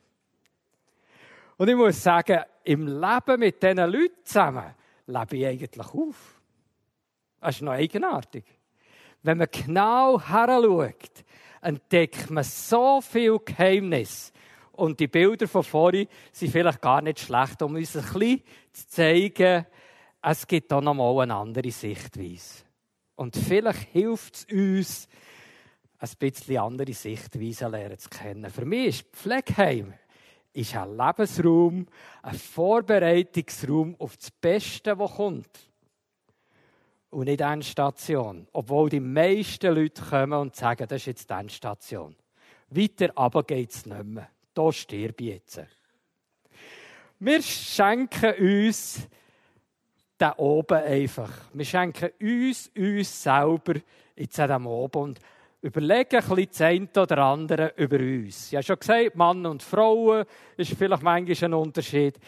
Und ich muss sagen, im Leben mit diesen Leuten zusammen lebe ich eigentlich auf. Das ist noch eigenartig. Wenn man genau heranschaut, entdeckt man so viel Geheimnis. Und die Bilder von vorhin sind vielleicht gar nicht schlecht, um uns ein bisschen zu zeigen, es gibt auch noch mal eine andere Sichtweise. Und vielleicht hilft es uns, ein bisschen andere Sichtweise lernen zu kennen. Für mich ist Pflegeheim ist ein Lebensraum, ein Vorbereitungsraum auf das Beste, was kommt und nicht Endstation. Obwohl die meisten Leute kommen und sagen, das ist jetzt die Endstation. Weiter aber geht es nicht mehr. Da stirb ich jetzt. Wir schenken uns da oben einfach. Wir schenken uns, uns selber jetzt an diesem oben und überlegen ein bisschen das eine oder andere über uns. Ich habe schon gesagt, Mann und Frauen ist vielleicht manchmal ein Unterschied.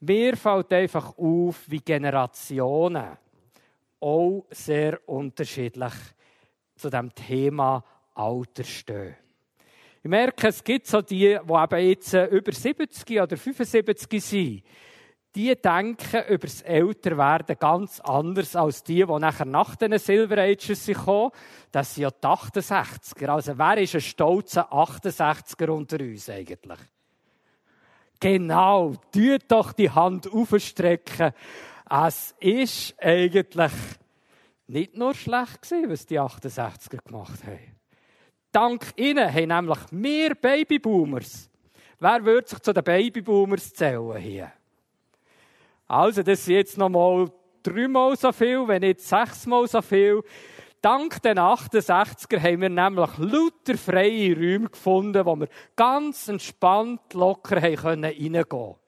Mir fällt einfach auf, wie Generationen auch sehr unterschiedlich zu dem Thema Alter stehen. Ich merke, es gibt so die, die eben jetzt äh, über 70 oder 75 sind, die denken über das Älterwerden ganz anders als die, die nachher nach den Silver Ages kommen. Das sind ja die 68er. Also wer ist ein stolzer 68er unter uns eigentlich? Genau, tut doch die Hand aufstrecken es ist eigentlich nicht nur schlecht gewesen, was die 68er gemacht haben. Dank ihnen haben nämlich mehr Babyboomers. Wer würde sich zu den Babyboomers zählen hier? Also, das sind jetzt noch mal dreimal so viel, wenn nicht sechsmal so viel. Dank den 68er haben wir nämlich lauter freie Räume gefunden, wo wir ganz entspannt, locker reingehen können.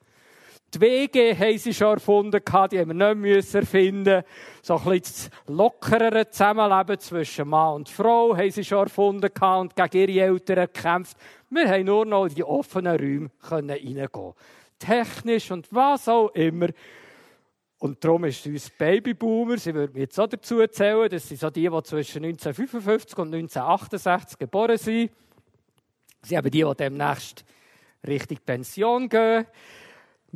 Die WG haben sie schon erfunden, die haben wir nicht erfinden So ein bisschen das lockerere Zusammenleben zwischen Mann und Frau haben sie schon erfunden und gegen ihre Eltern gekämpft. Wir haben nur noch in die offenen Räume reingehen Technisch und was auch immer. Und darum ist uns Babyboomer, sie würden mir jetzt auch dazu zählen, das sind so die, die zwischen 1955 und 1968 geboren sind. Sie haben die, die demnächst Richtung Pension gehen.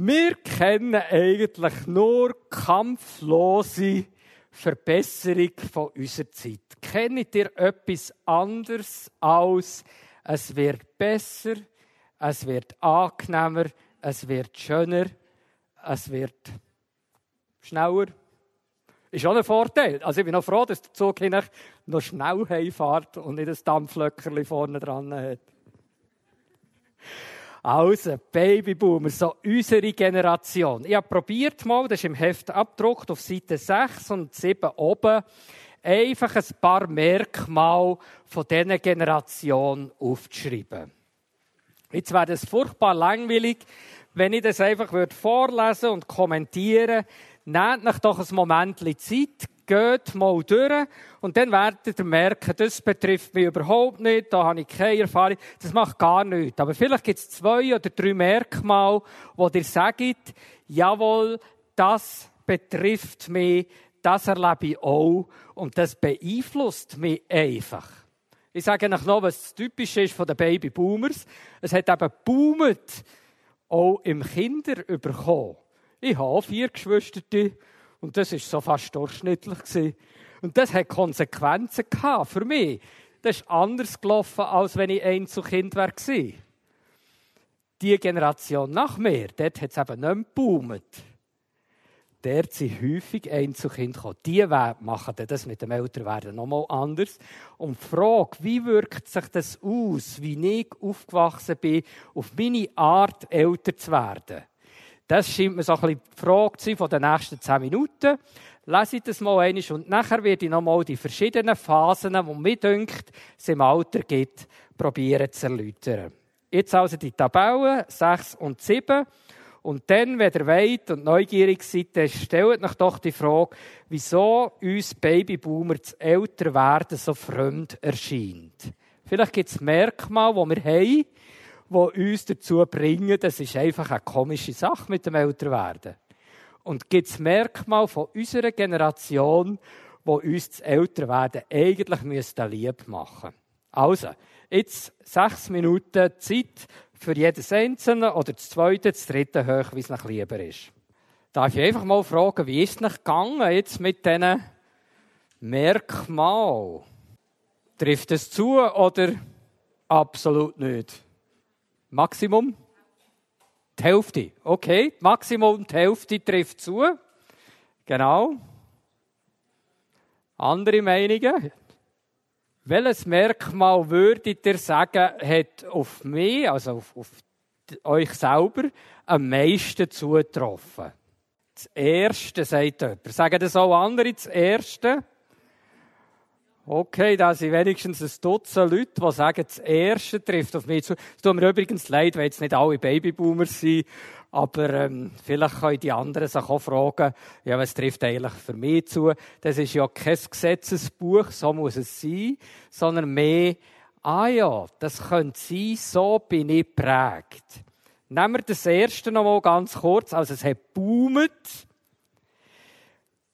Wir kennen eigentlich nur kampflose Verbesserung von unserer Zeit. Kennt ihr etwas anderes als es wird besser, es wird angenehmer, es wird schöner, es wird schneller? Ist auch ein Vorteil. Also ich bin noch froh, dass der Zug noch schnell heimfährt und nicht ein Dampflöckerli vorne dran hat. Also, Babyboomer, so unsere Generation. Ich habe probiert mal, das ist im Heft abgedruckt auf Seite 6 und 7 oben, einfach ein paar Merkmale von dieser Generation aufzuschreiben. Jetzt wäre es furchtbar langweilig, wenn ich das einfach vorlesen und kommentieren Nehmt euch doch ein Moment Zeit, geht mal durch und dann werdet ihr merken, das betrifft mich überhaupt nicht, da habe ich keine Erfahrung, das macht gar nichts. Aber vielleicht gibt es zwei oder drei Merkmale, wo ihr sagt, jawohl, das betrifft mich, das erlebe ich auch und das beeinflusst mich einfach. Ich sage euch noch, was typisch ist von den Babyboomers. Es hat eben boomet auch im Kinder bekommen. Ich habe vier Geschwister und das ist so fast durchschnittlich gewesen. Und das hat Konsequenzen gehabt für mich. Das ist anders gelaufen, als wenn ich Einzelkind wäre. Die Generation nach mir, dort hat es eben nicht mehr geboomt. Dort sind häufig Einzelkinder gekommen. Die machen das mit dem Älterwerden nochmal anders. Und die Frage, wie wirkt sich das aus, wie ich aufgewachsen bin, auf meine Art, älter zu werden, Das scheint mir so ein bisschen die Frage zu sein von den nächsten zehn Minuten. Lese ich das mal einmal und nachher werde ich nochmal die verschiedenen Phasen, die mir dünkt, es im Alter gibt, probieren zu erläutern. Jetzt also die Tabellen 6 und 7. Und dann, wenn ihr wollt und neugierig seid, dann stellt euch doch die Frage, wieso uns Babyboomer das Älterwerden so fremd erscheint. Vielleicht gibt es Merkmale, die wir haben, die uns dazu bringen, das ist einfach eine komische Sache mit dem Älterwerden. Und gibt es Merkmale von unserer Generation, die uns das Älterwerden eigentlich lieb machen. Also, jetzt sechs Minuten Zeit für jedes Einzelne oder das zweite, das dritte hoch, wie es noch lieber ist. Darf ich einfach mal fragen, wie ist es noch gegangen jetzt mit diesen Merkmalen? Trifft es zu oder absolut nicht? Maximum? Die Hälfte. Okay, Maximum die Hälfte trifft zu. Genau. Andere Meinungen? Welches Merkmal würdet ihr sagen, hat auf mich, also auf, auf euch selber, am meisten zugetroffen? Das Erste, sagt jemand. Sagen das auch andere, das Erste? Okay, da sind wenigstens ein Dutzend Leute, die sagen, das Erste trifft auf mich zu. Es tut mir übrigens leid, weil jetzt nicht alle Babyboomers sind, aber ähm, vielleicht können die anderen sich auch fragen, ja, was trifft eigentlich für mich zu? Das ist ja kein Gesetzesbuch, so muss es sein, sondern mehr, ah ja, das könnte sein, so bin ich prägt. Nehmen wir das Erste noch mal ganz kurz. Also es hat boomet.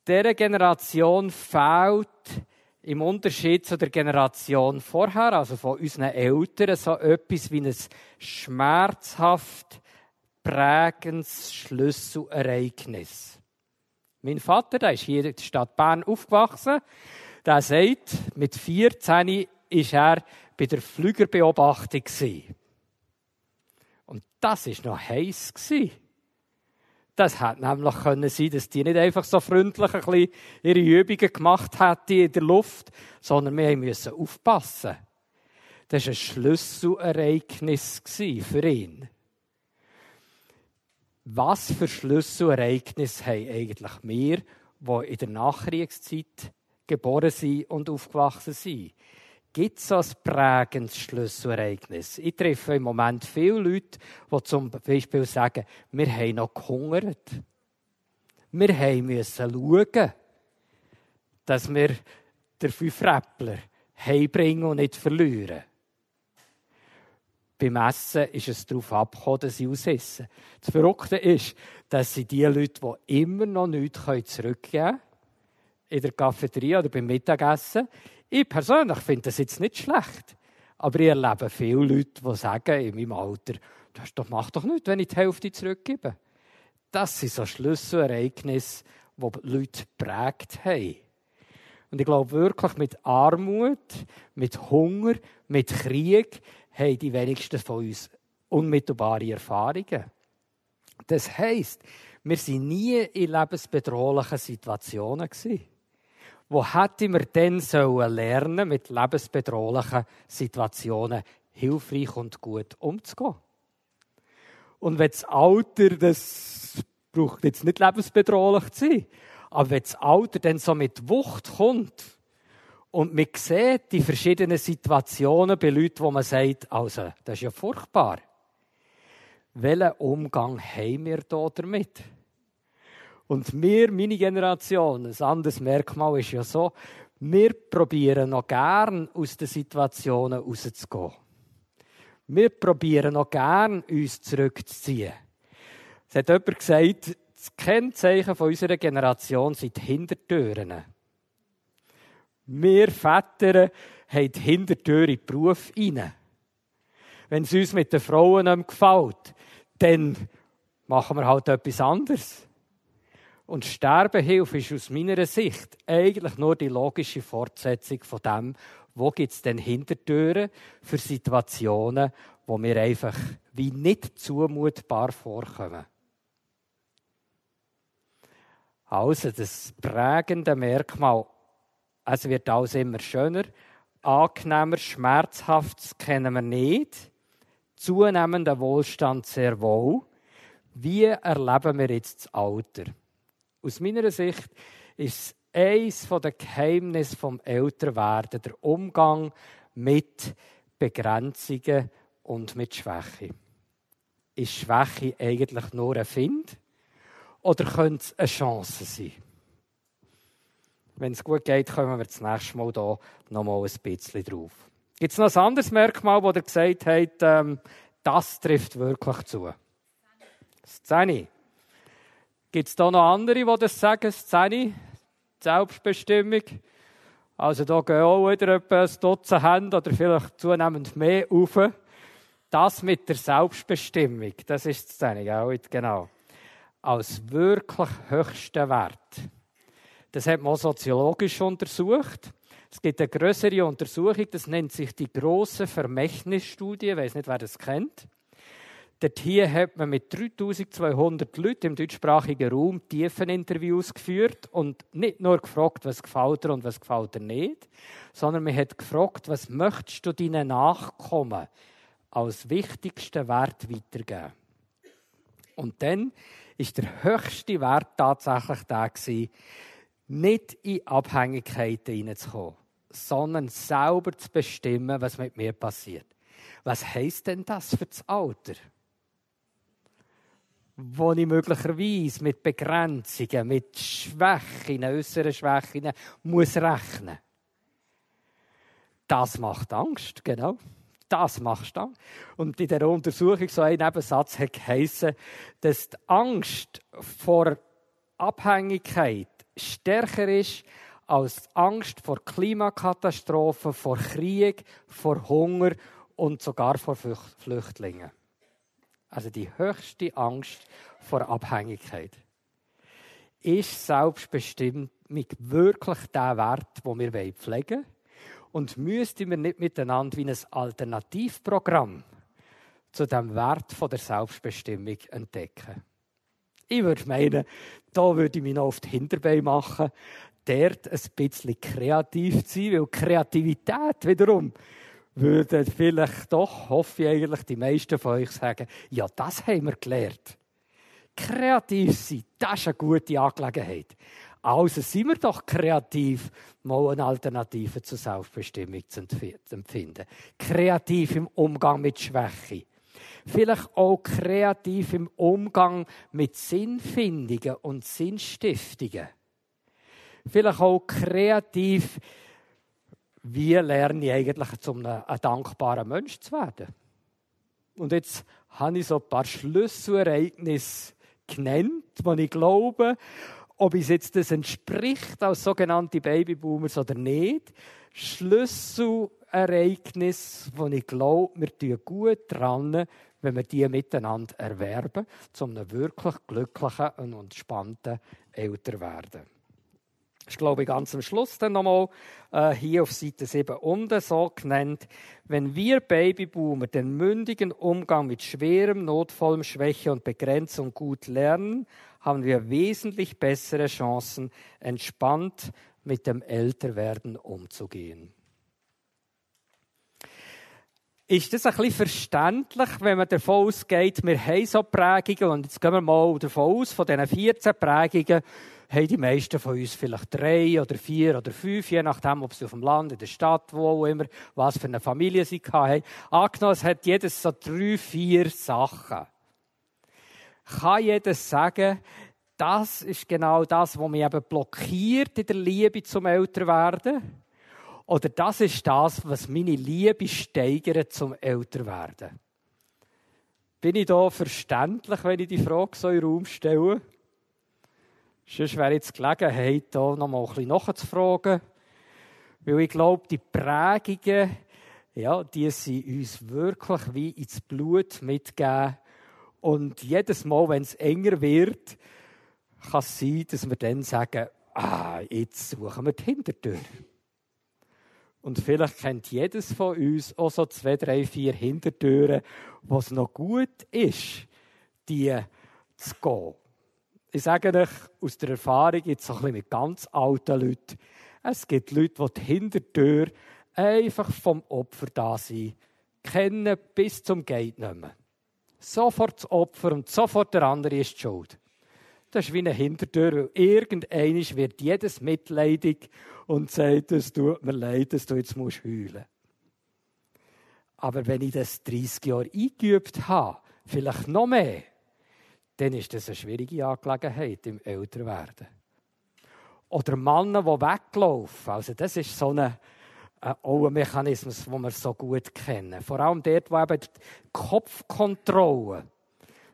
Dieser Generation fehlt im Unterschied zu der Generation vorher, also von unseren Eltern, so etwas wie ein schmerzhaft prägendes Schlüsselereignis. Mein Vater, der ist hier in der Stadt Bern aufgewachsen, der sagt, mit 14 ist er bei der Flügerbeobachtung Und das ist noch heiß Das hätte nämlich können sein, dass die nicht einfach so freundlich ein bisschen ihre Übungen gemacht hätten in der Luft, sondern wir mussten aufpassen. Das war ein Schlüsselereignis für ihn was für Schlüsselereignisse haben eigentlich wir, die in der Nachkriegszeit geboren sind und aufgewachsen sind? Gibt es ein prägendes Schlüsselereignis? Ich treffe im Moment viele Leute, die zum Beispiel sagen, wir haben noch gehungert. Wir haben müssen schauen, dass wir den Fünfräppler heimbringen und nicht verlieren beim Essen ist es darauf abgekommen, dass sie ausessen. Das Verrückte ist, dass sie die Leute, die immer noch nichts zurückgeben können, in der Cafeteria oder beim Mittagessen, ich persönlich finde das jetzt nicht schlecht. Aber ich erlebe viele Leute, die sagen, in meinem Alter, das doch, mach doch nichts, wenn ich die Hälfte zurückgebe. Das sind so Schlüsselereignisse, die Leute geprägt haben. Und ich glaube wirklich, mit Armut, mit Hunger, mit Krieg haben die wenigsten von uns unmittelbare Erfahrungen. Das heisst, wir sind nie in lebensbedrohlichen Situationen gewesen. Wo hätten wir denn sollen lernen, mit lebensbedrohlichen Situationen hilfreich und gut umzugehen? Und wenn das Alter, das braucht jetzt nicht lebensbedrohlich zu sein, aber wenn das Alter dann so mit Wucht kommt, und man sieht die verschiedenen Situationen bei Leuten, wo man sagt, also, das ist ja furchtbar. Welchen Umgang haben wir da damit? Und wir, meine Generation, ein anderes Merkmal ist ja so, wir probieren noch gern aus den Situationen rauszugehen. Wir probieren noch gern, uns zurückzuziehen. Es hat jemand gesagt, das Kennzeichen unserer Generation sind Hintertüren. Wir Väter haben die Hintertür in den Beruf rein. Wenn es uns mit den Frauen nicht gefällt, dann machen wir halt etwas anderes. Und Sterbehilfe ist aus meiner Sicht eigentlich nur die logische Fortsetzung von dem, wo gibt es denn Hintertüren für Situationen, wo mir einfach wie nicht zumutbar vorkommen. Also das prägende Merkmal es wird alles immer schöner, angenehmer, schmerzhaft kennen wir nicht. Zunehmender Wohlstand sehr wohl. Wie erleben wir jetzt das Alter? Aus meiner Sicht ist es eines der Geheimnisse vom Älterwerden der Umgang mit Begrenzungen und mit Schwäche. Ist Schwäche eigentlich nur ein Find? Oder könnte es eine Chance sein? Wenn es gut geht, kommen wir das nächste Mal hier nochmal ein bisschen drauf. Gibt es noch ein anderes Merkmal, wo ihr gesagt habt, ähm, das trifft wirklich zu? Szene. Gibt es da noch andere, die das sagen? Szene? Selbstbestimmung? Also da gehen auch wieder etwa ein Dutzend Hände oder vielleicht zunehmend mehr auf. Das mit der Selbstbestimmung, das ist die Szene, genau. Als wirklich höchsten Wert. Das hat man soziologisch untersucht. Es gibt eine größere Untersuchung, das nennt sich die große Vermächtnisstudie. Ich weiß nicht, wer das kennt. Dort hier hat man mit 3200 Leuten im deutschsprachigen Raum Tiefeninterviews geführt und nicht nur gefragt, was gefällt dir und was gefällt dir nicht, sondern man hat gefragt, was möchtest du deinen Nachkommen als wichtigsten Wert weitergeben. Und dann ist der höchste Wert tatsächlich der gewesen, nicht in Abhängigkeiten hineinzukommen, sondern selber zu bestimmen, was mit mir passiert. Was heißt denn das für das Alter? Wo ich möglicherweise mit Begrenzungen, mit Schwächen, äußeren Schwächen muss rechnen. Das macht Angst, genau. Das macht Angst. Und in der Untersuchung so ein Nebensatz hat geheißen, dass die Angst vor Abhängigkeit stärker ist als Angst vor Klimakatastrophen, vor Krieg, vor Hunger und sogar vor Flüchtlingen. Also die höchste Angst vor Abhängigkeit. Ist Selbstbestimmung wirklich der Wert, den wir pflegen wollen? Und müssten wir nicht miteinander wie ein Alternativprogramm zu dem Wert der Selbstbestimmung entdecken? Ich würde meinen, da würde ich mich noch auf die Hinterbeine machen, dort ein bisschen kreativ zu sein, weil Kreativität wiederum würde vielleicht doch, hoffe ich eigentlich, die meisten von euch sagen, ja, das haben wir gelernt. Kreativ sein, das ist eine gute Angelegenheit. Also sind wir doch kreativ, mal eine Alternative zur Selbstbestimmung zu empfinden. Kreativ im Umgang mit Schwäche vielleicht auch kreativ im Umgang mit Sinnfindungen und Sinnstiftungen. Vielleicht auch kreativ, wie lerne ich eigentlich, zum einem, dankbaren Mensch zu werden. Und jetzt habe ich so ein paar Schlüsselereignisse genannt, die ich glaube, ob es jetzt das entspricht als sogenannte Babyboomers oder nicht. Schlüsselereignisse, wo ich glaube, wir tun gut dran, wenn wir die miteinander erwerben, zu einem wirklich glücklichen und entspannten Älterwerden. Das ist, glaube ich, ganz am Schluss dann nochmal äh, hier auf Seite 7 unten so genannt. Wenn wir Babyboomer den mündigen Umgang mit schwerem, notvollem Schwäche und Begrenzung gut lernen, haben wir wesentlich bessere Chancen, entspannt mit dem Älterwerden umzugehen. Ist das ein bisschen verständlich, wenn man davon ausgeht, wir haben so Prägungen und jetzt gehen wir mal davon aus, von diesen 14 Prägungen haben die meisten von uns vielleicht drei oder vier oder fünf, je nachdem, ob sie auf dem Land, in der Stadt, wo immer, was für eine Familie sie hatten. Angenommen, es hat jedes so drei, vier Sachen. Kann jedes sagen, das ist genau das, was mich eben blockiert in der Liebe zum Älterwerden? Oder das ist das, was meine Liebe steigert zum Älterwerden? Bin ich da verständlich, wenn ich die Frage so in den Raum stelle? Sonst wäre jetzt die Gelegenheit, hier noch mal ein bisschen nachzufragen. Weil ich glaube, die Prägungen, ja, die sind uns wirklich wie ins Blut mitgeben. Und jedes Mal, wenn es enger wird, kann es sein, dass wir dann sagen, ah, jetzt suchen wir die Hintertür. Und vielleicht kennt jedes von uns auch so zwei, drei, vier Hintertüren, wo es noch gut ist, die zu gehen. Ich sage euch aus der Erfahrung, jetzt so ein bisschen mit ganz alten Leuten, es gibt Leute, die die Hintertür einfach vom Opfer da sind, kennen bis zum Gate nicht mehr. Sofort das Opfer und sofort der andere ist die schuld. Das ist wie eine Hintertür, weil irgendeiner wird jedes mitleidig und sagt, es tut mir leid, dass du jetzt musst heulen Aber wenn ich das 30 Jahre eingeübt habe, vielleicht noch mehr, dann ist das eine schwierige Angelegenheit im Älterwerden. Oder Männer, die weglaufen. Also das ist so ein, auch ein Mechanismus, den wir so gut kennen. Vor allem dort, wo eben die Kopfkontrolle,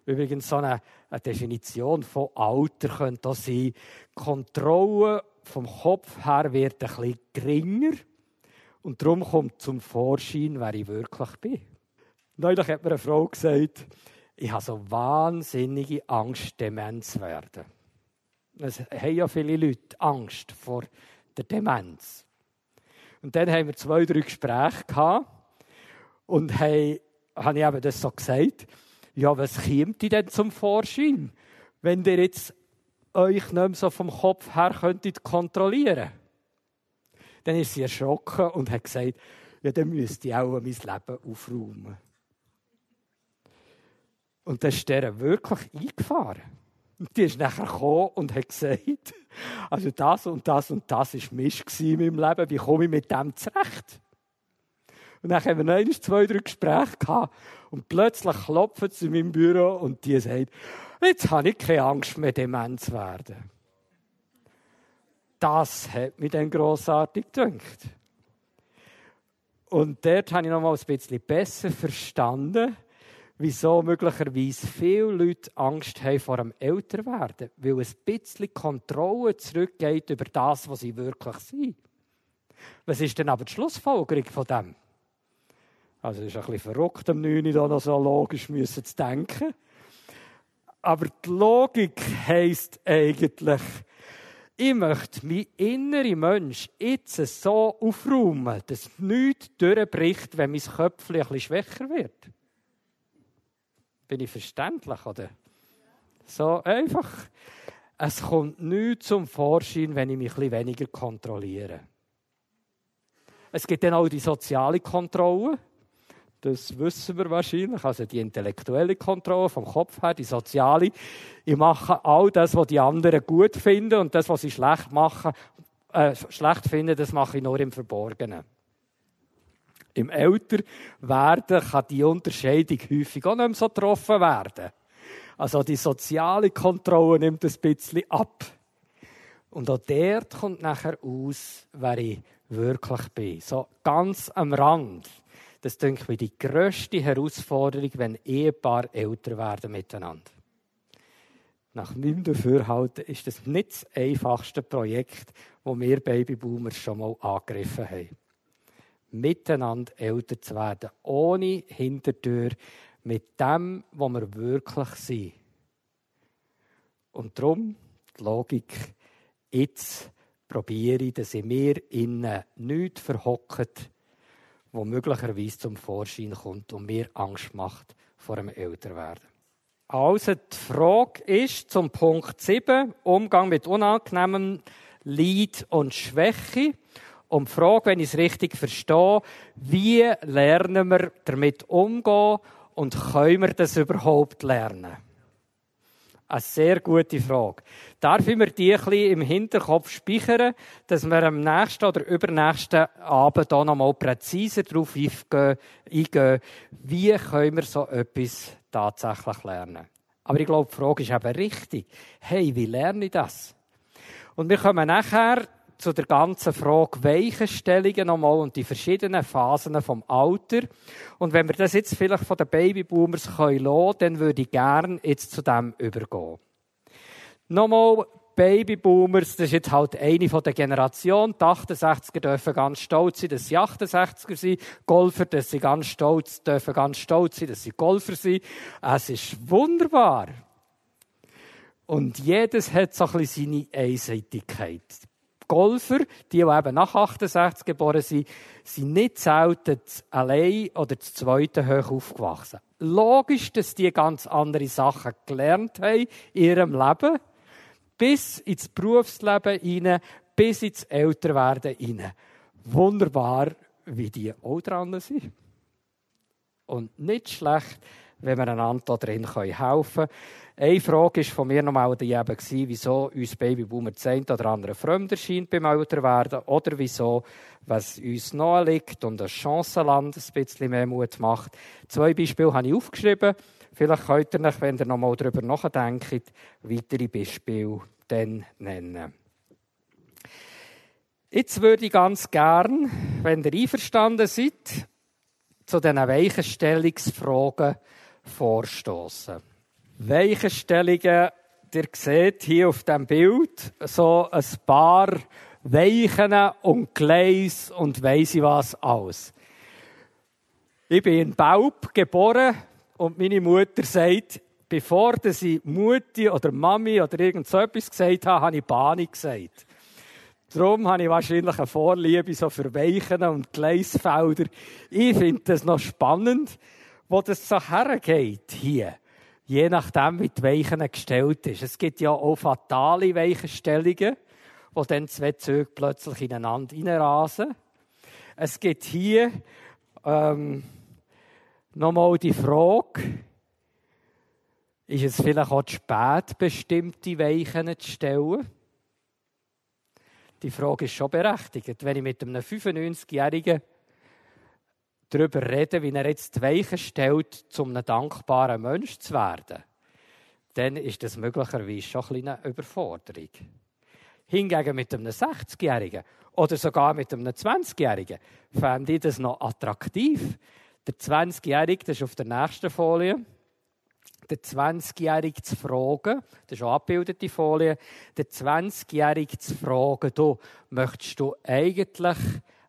übrigens so eine, eine Definition von Alter könnte auch sein, Kontrolle vom Kopf her wird ein bisschen geringer und darum kommt zum Vorschein, wer ich wirklich bin. Neulich hat mir eine Frau gesagt, ich habe so wahnsinnige Angst, dement zu werden. Es haben ja viele Leute Angst vor der Demenz. Und dann haben wir zwei, drei Gespräche gehabt und haben, habe ich eben das so gesagt, ja, was kommt denn zum Vorschein, wenn ihr jetzt euch nicht mehr so vom Kopf her könntet kontrollieren Dann ist sie erschrocken und hat gesagt, ja, dann müsste ich auch mein Leben aufräumen. Und das ist der wirklich eingefahren. Und die ist nachher gekommen und hat gesagt, also das und das und das war Mist in meinem Leben, wie komme ich mit dem zurecht? Und dann haben wir noch zwei, drei Gespräche gehabt und plötzlich klopft sie in meinem Büro und die sagt, jetzt habe ich keine Angst mehr, dement zu werden. Das hat mich dann grossartig gedacht. Und dort habe ich noch mal ein bisschen besser verstanden, wieso möglicherweise viele Leute Angst haben vor dem Älterwerden, weil ein bisschen Kontrolle zurückgeht über das, was sie wirklich sind. Was ist denn aber die Schlussfolgerung von dem? Also es ist ein bisschen verrückt, am 9. da noch so logisch müssen zu denken. Aber die Logik heisst eigentlich, ich möchte mein innerer Mensch jetzt so aufräumen, dass nichts durchbricht, wenn mein Köpfchen ein bisschen schwächer wird. Bin ich verständlich, oder? So einfach. Es kommt nichts zum Vorschein, wenn ich mich ein bisschen weniger kontrolliere. Es gibt dann auch die soziale Kontrolle. Das wissen wir wahrscheinlich. Also die intellektuelle Kontrolle vom Kopf her, die soziale. Ich mache all das, was die anderen gut finden und das, was sie schlecht machen, äh, schlecht finden, das mache ich nur im Verborgenen. Im Älterwerden kann die Unterscheidung häufig auch nicht mehr so getroffen werden. Also die soziale Kontrolle nimmt ein bisschen ab. Und auch dort kommt nachher aus, wer ich wirklich bin. So ganz am Rand. Das denke ich die grösste Herausforderung, wenn Ehepaar älter werden miteinander. Nach meinem Dafürhalten ist das nicht das einfachste Projekt, das wir Babyboomers schon mal angegriffen haben miteinander älter zu werden. Ohne Hintertür, mit dem, wo wir wirklich sind. Und darum die Logik, jetzt probiere ich, dass in mir innen nichts verhockt, wo möglicherweise zum Vorschein kommt und mir Angst macht vor dem Älterwerden. Also die Frage ist zum Punkt 7, Umgang mit unangenehmem Leid und Schwäche. Und die Frage, wenn ich es richtig verstehe, wie lernen wir damit umgehen und können wir das überhaupt lernen? Eine sehr gute Frage. Darf ich mir die ein im Hinterkopf speichern, dass wir am nächsten oder übernächsten Abend hier nochmal präziser darauf eingehen, wie können wir so etwas tatsächlich lernen? Aber ich glaube, die Frage ist eben richtig. Hey, wie lerne ich das? Und wir kommen nachher zu der ganzen Frage Weichenstellungen nochmal und die verschiedenen Phasen vom Alter. Und wenn wir das jetzt vielleicht von den Babyboomers können lassen, dann würde ich gerne jetzt zu dem übergehen. Nochmal Babyboomers, das ist jetzt halt eine von der Generation. Die 68er dürfen ganz stolz sein, dass sie 68er sind. Golfer, dass sie ganz stolz, dürfen ganz stolz sein, dass sie Golfer sind. Es ist wunderbar. Und jedes hat so ein bisschen seine Einseitigkeit. Golfer, die, die eben nach 68 geboren sind, sind nicht selten allein oder zu zweiten hoch aufgewachsen. Logisch, dass die ganz andere Sachen gelernt haben in ihrem Leben, bis ins Berufsleben hinein, bis ins Älterwerden hinein. Wunderbar, wie die auch dran sind. Und nicht schlecht, wenn wir einander da drin helfen können. Eine Frage war von mir nochmal die eben, wieso uns Babyboomer das oder andere fremder scheint beim Älterwerden oder wieso, was uns nahe liegt und das Chancenland ein bisschen mehr Mut macht. Zwei Beispiele habe ich aufgeschrieben. Vielleicht könnt ihr euch, wenn ihr nochmal darüber nachdenkt, weitere Beispiele dann nennen. Jetzt würde ich ganz gern, wenn ihr einverstanden seid, zu diesen Weichenstellungsfragen vorstoßen. Weichenstellungen, ihr seht hier auf dem Bild so ein paar Weichen und Gleis und weiss ich was alles. Ich bin in Baub geboren und meine Mutter sagt, bevor sie Mutti oder Mami oder irgend so etwas gesagt hat, habe ich Bahni gesagt. Darum habe ich wahrscheinlich eine Vorliebe so für Weichen und Gleisfelder. Ich finde das noch spannend, wo das so hergeht hier. Je nachdem, wie die Weichen gestellt ist. Es gibt ja auch fatale Weichenstellungen, wo dann zwei Züge plötzlich ineinander reinrasen. Es gibt hier ähm, nochmal die Frage, ist es vielleicht auch zu spät, bestimmte Weichen zu stellen? Die Frage ist schon berechtigt. Wenn ich mit einem 95-Jährigen darüber rede, wie er jetzt die Weichen stellt, um ein dankbarer Mensch zu werden, dann ist das möglicherweise schon ein eine Überforderung. Hingegen mit einem 60-Jährigen oder sogar mit einem 20-Jährigen fände ich das noch attraktiv. Der 20-Jährige, das ist auf der nächsten Folie, der 20-Jährige zu fragen, das ist auch abbildete Folie, der 20-Jährige zu fragen, du, möchtest du eigentlich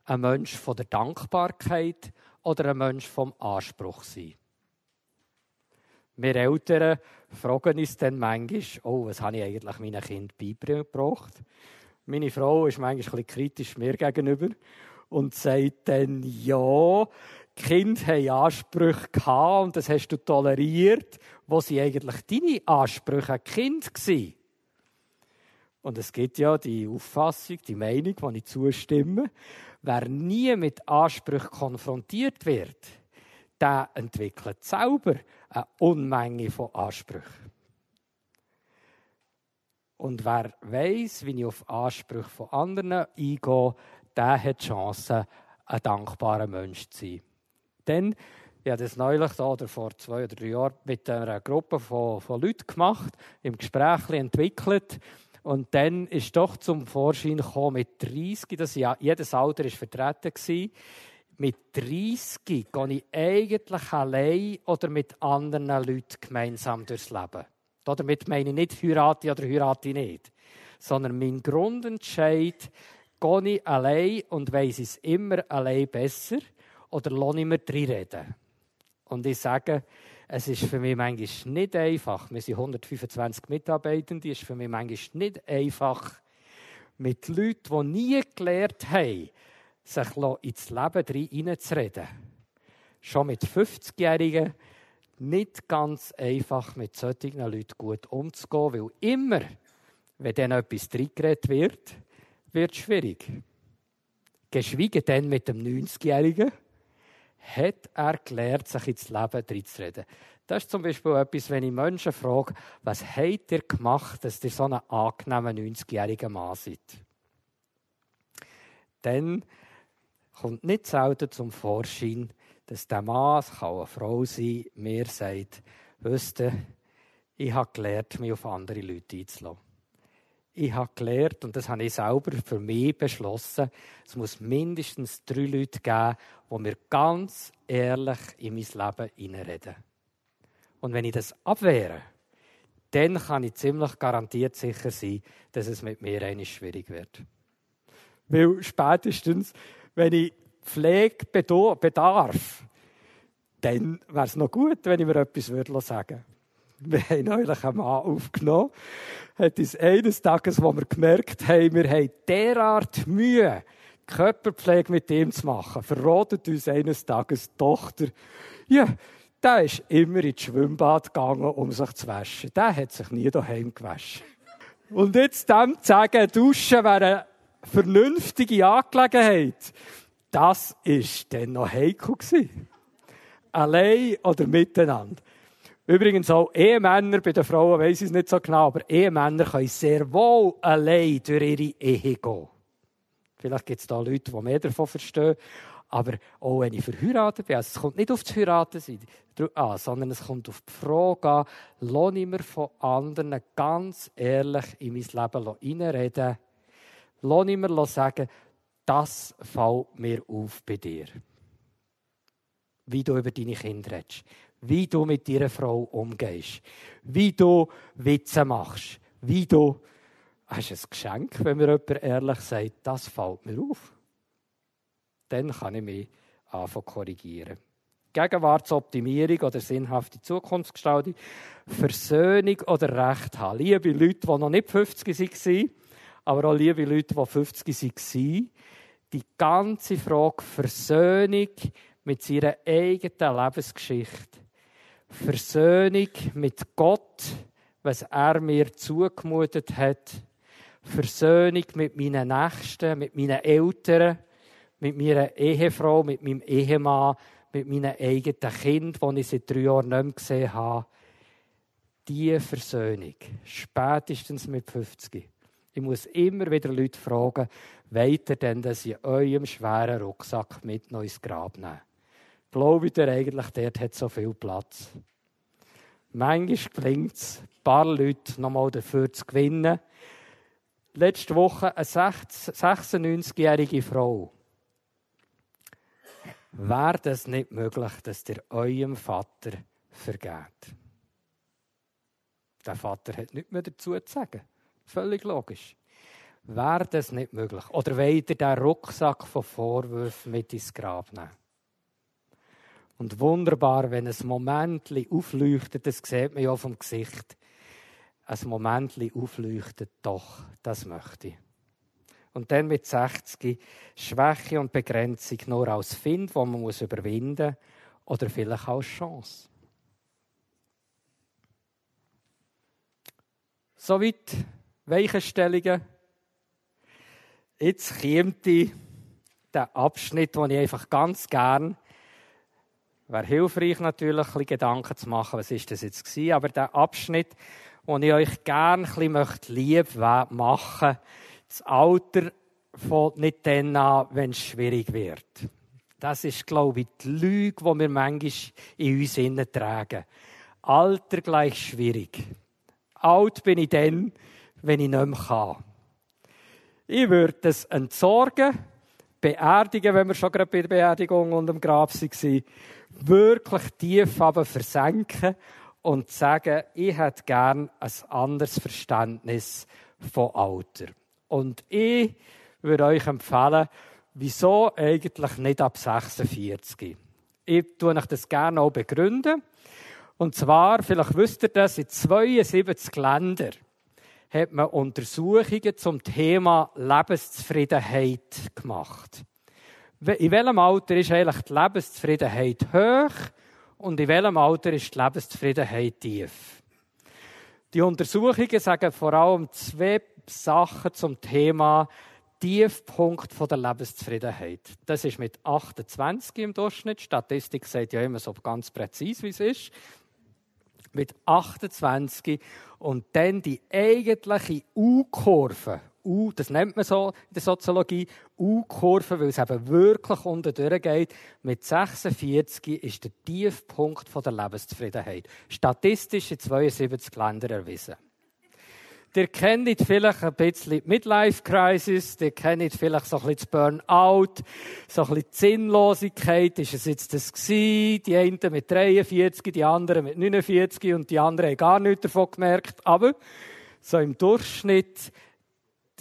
ein Mensch von der Dankbarkeit oder ein Mensch vom Anspruch sein? Wir Eltern fragen uns dann manchmal, oh, was habe ich eigentlich meinen Kindern beigebracht? Meine Frau ist manchmal ein kritisch mir gegenüber und sagt dann, ja, die Kinder haben Ansprüche gehabt und das hast du toleriert, wo sie eigentlich deine Ansprüche an Kind waren. Und es gibt ja die Auffassung, die Meinung, die ich zustimme, wer nie mit Ansprüchen konfrontiert wird, der entwickelt selber eine Unmenge von Ansprüchen. Und wer weiß, wie ich auf Ansprüche von anderen eingehe, der hat die Chance, ein dankbarer Mensch zu sein. Denn ich habe das neulich da, oder vor zwei oder drei Jahren mit einer Gruppe von, von Leuten gemacht, im Gespräch entwickelt. Und dann ist doch zum Vorschein gekommen, mit 30, das ja, jedes Alter war vertreten, gewesen, mit 30 gehe ich eigentlich allein oder mit anderen Leuten gemeinsam durchs Leben. Damit meine ich nicht heirate oder heirate nicht, sondern mein Grundentscheid, gehe ich allein und weiss es immer allein besser oder lasse ich mir reden. Und ich sage, es ist für mich manchmal nicht einfach. Wir sind 125 Mitarbeitende. Es ist für mich manchmal nicht einfach, mit Leuten, die nie gelernt haben, sich ins Leben hineinzureden. Schon mit 50-Jährigen nicht ganz einfach, mit solchen Leuten gut umzugehen, weil immer, wenn dann etwas reingeredet wird, wird es schwierig. Geschwiegen dann mit dem 90-Jährigen, hat er gelernt, sich ins Leben reinzureden. Das ist zum Beispiel etwas, wenn ich Menschen frage, was habt ihr gemacht, dass ihr so einen angenehmen 90-jährigen Mann seid? Dann kommt nicht selten zum Vorschein, dass der Mann, es kann eine Frau sein, mir sagt, wisst ich habe gelernt, mich auf andere Leute einzulassen ich habe gelernt, und das habe ich selber für mich beschlossen, es muss mindestens drei Leute geben, die mir ganz ehrlich in mein Leben hineinreden. Und wenn ich das abwehre, dann kann ich ziemlich garantiert sicher sein, dass es mit mir eigentlich schwierig wird. Weil spätestens, wenn ich Pflege bedarf, dann wäre es noch gut, wenn ich mir etwas sagen würde wir haben neulich einen Mann aufgenommen, hat uns eines Tages, wo wir gemerkt haben, wir haben derart Mühe, Körperpflege mit ihm zu machen, verrotet uns eines Tages die Tochter, ja, der ist immer ins Schwimmbad gegangen, um sich zu waschen. Der hat sich nie daheim gewaschen. Und jetzt dem zu sagen, duschen wäre eine vernünftige Angelegenheit, das war dann noch heikel Allein oder miteinander. Übrigens auch Ehemänner, bei den Frauen weiss ich es nicht so genau, aber Ehemänner können sehr wohl allein durch ihre Ehe gehen. Vielleicht gibt es da Leute, die mehr davon verstehen. Aber auch wenn ich verheiratet bin, also es kommt nicht auf das Heiraten an, sondern es kommt auf die Frage an, lasse ich mir von anderen ganz ehrlich in mein Leben hineinreden, lasse ich mir sagen, das fällt mir auf bei dir. Wie du über deine Kinder redest, wie du mit deiner Frau umgehst, wie du Witze machst, wie du ist ein Geschenk, wenn mir jemand ehrlich sagt, das fällt mir auf. Dann kann ich mich anfangen korrigieren. Gegenwartsoptimierung oder sinnhafte Zukunftsgestaltung, Versöhnung oder Recht haben. Liebe Leute, die noch nicht 50 waren, aber auch liebe Leute, die 50 waren, die ganze Frage Versöhnung mit seiner eigenen Lebensgeschichte, Versöhnung mit Gott, was er mir zugemutet hat, Versöhnung mit meinen Nächsten, mit meinen Eltern, mit meiner Ehefrau, mit meinem Ehemann, mit meinen eigenen Kind, die ich seit drei Jahren nicht mehr gesehen habe. Diese Versöhnung, spätestens mit 50. Ich muss immer wieder Leute fragen, wollt ihr denn, dass ich eurem schweren Rucksack mit noch ins Grab nehme? Glaubt ihr eigentlich, dort hat so viel Platz? Manchmal gelingt es, ein paar Leute nochmal dafür zu gewinnen, letzte Woche eine 96-jährige Frau. Wäre das nicht möglich, dass ihr eurem Vater vergeht? Der Vater hat nichts mehr dazu zu sagen. Völlig logisch. Wäre das nicht möglich? Oder wollt ihr den Rucksack von Vorwürfen mit ins Grab nehmen? Und wunderbar, wenn ein Moment aufleuchtet, das sieht man ja vom Gesicht, ein Moment aufleuchtet, doch, das möchte ich. Und dann mit 60 Schwäche und Begrenzung nur als Find, wo man muss überwinden muss, oder vielleicht als Chance. Soweit Weichenstellungen. Jetzt kommt der Abschnitt, den ich einfach ganz gern wäre hilfreich natürlich, ein Gedanken zu machen, was ist das jetzt gewesen, aber der Abschnitt, wo ich euch gerne ein bisschen lieb machen möchte. Das Alter fängt nicht dann an, wenn es schwierig wird. Das ist, glaube ich, die Lüge, die wir manchmal in uns innen tragen. Alter gleich schwierig. Alt bin ich dann, wenn ich nicht mehr kann. Ich würde es entsorgen, beerdigen, wenn wir schon gerade bei der Beerdigung und dem Grab waren, wirklich tief aber versenken und sagen, ich hätte gern ein anderes Verständnis von Alter. Und ich würde euch empfehlen, wieso eigentlich nicht ab 46? Ich tue euch das gerne auch begründen. Und zwar, vielleicht wisst ihr das, in 72 Ländern hat man Untersuchungen zum Thema Lebenszufriedenheit gemacht. In welchem Alter ist eigentlich die Lebenszufriedenheit hoch und in welchem Alter ist die Lebenszufriedenheit tief. Die Untersuchungen sagen vor allem zwei Sachen zum Thema Tiefpunkt der Lebenszufriedenheit. Das ist mit 28 im Durchschnitt. Die Statistik sagt ja immer so ganz präzise, wie es ist. Mit 28 und dann die eigentliche U-Kurve U, das nennt man so in der Soziologie, U-Kurve, weil es eben wirklich unten durchgeht. Mit 46 ist der Tiefpunkt der Lebenszufriedenheit. Statistisch in 72 Ländern erwiesen. Ihr kennt vielleicht ein bisschen die Midlife-Crisis, ihr kennt vielleicht so ein bisschen das Burnout, so ein bisschen die Sinnlosigkeit. Ist es jetzt das gewesen? Die einen mit 43, die anderen mit 49 und die anderen haben gar nichts davon gemerkt. Aber so im Durchschnitt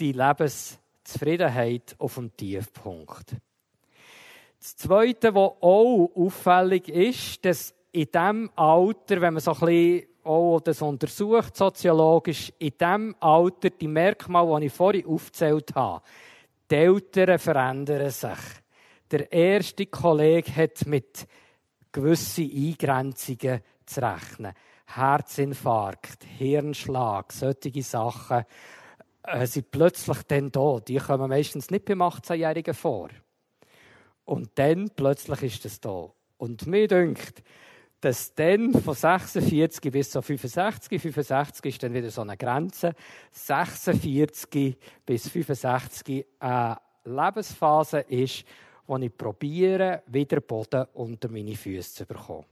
die Lebenszufriedenheit auf dem Tiefpunkt. Das Zweite, was auch auffällig ist, dass in diesem Alter, wenn man so ein bisschen auch das untersucht, soziologisch, in diesem Alter die Merkmale, die ich vorhin aufgezählt habe, die Eltern verändern sich. Der erste Kollege hat mit gewissen Eingrenzungen zu rechnen. Herzinfarkt, Hirnschlag, solche Sachen äh, sind plötzlich dann da. Die kommen meistens nicht beim 18-Jährigen vor. Und dann plötzlich ist es da. Und mir denkt, dass dann von 46 bis zu 65, 65 ist dann wieder so eine Grenze, 46 bis 65 eine Lebensphase ist, wo ich probiere, wieder Boden unter meine Füße zu bekommen.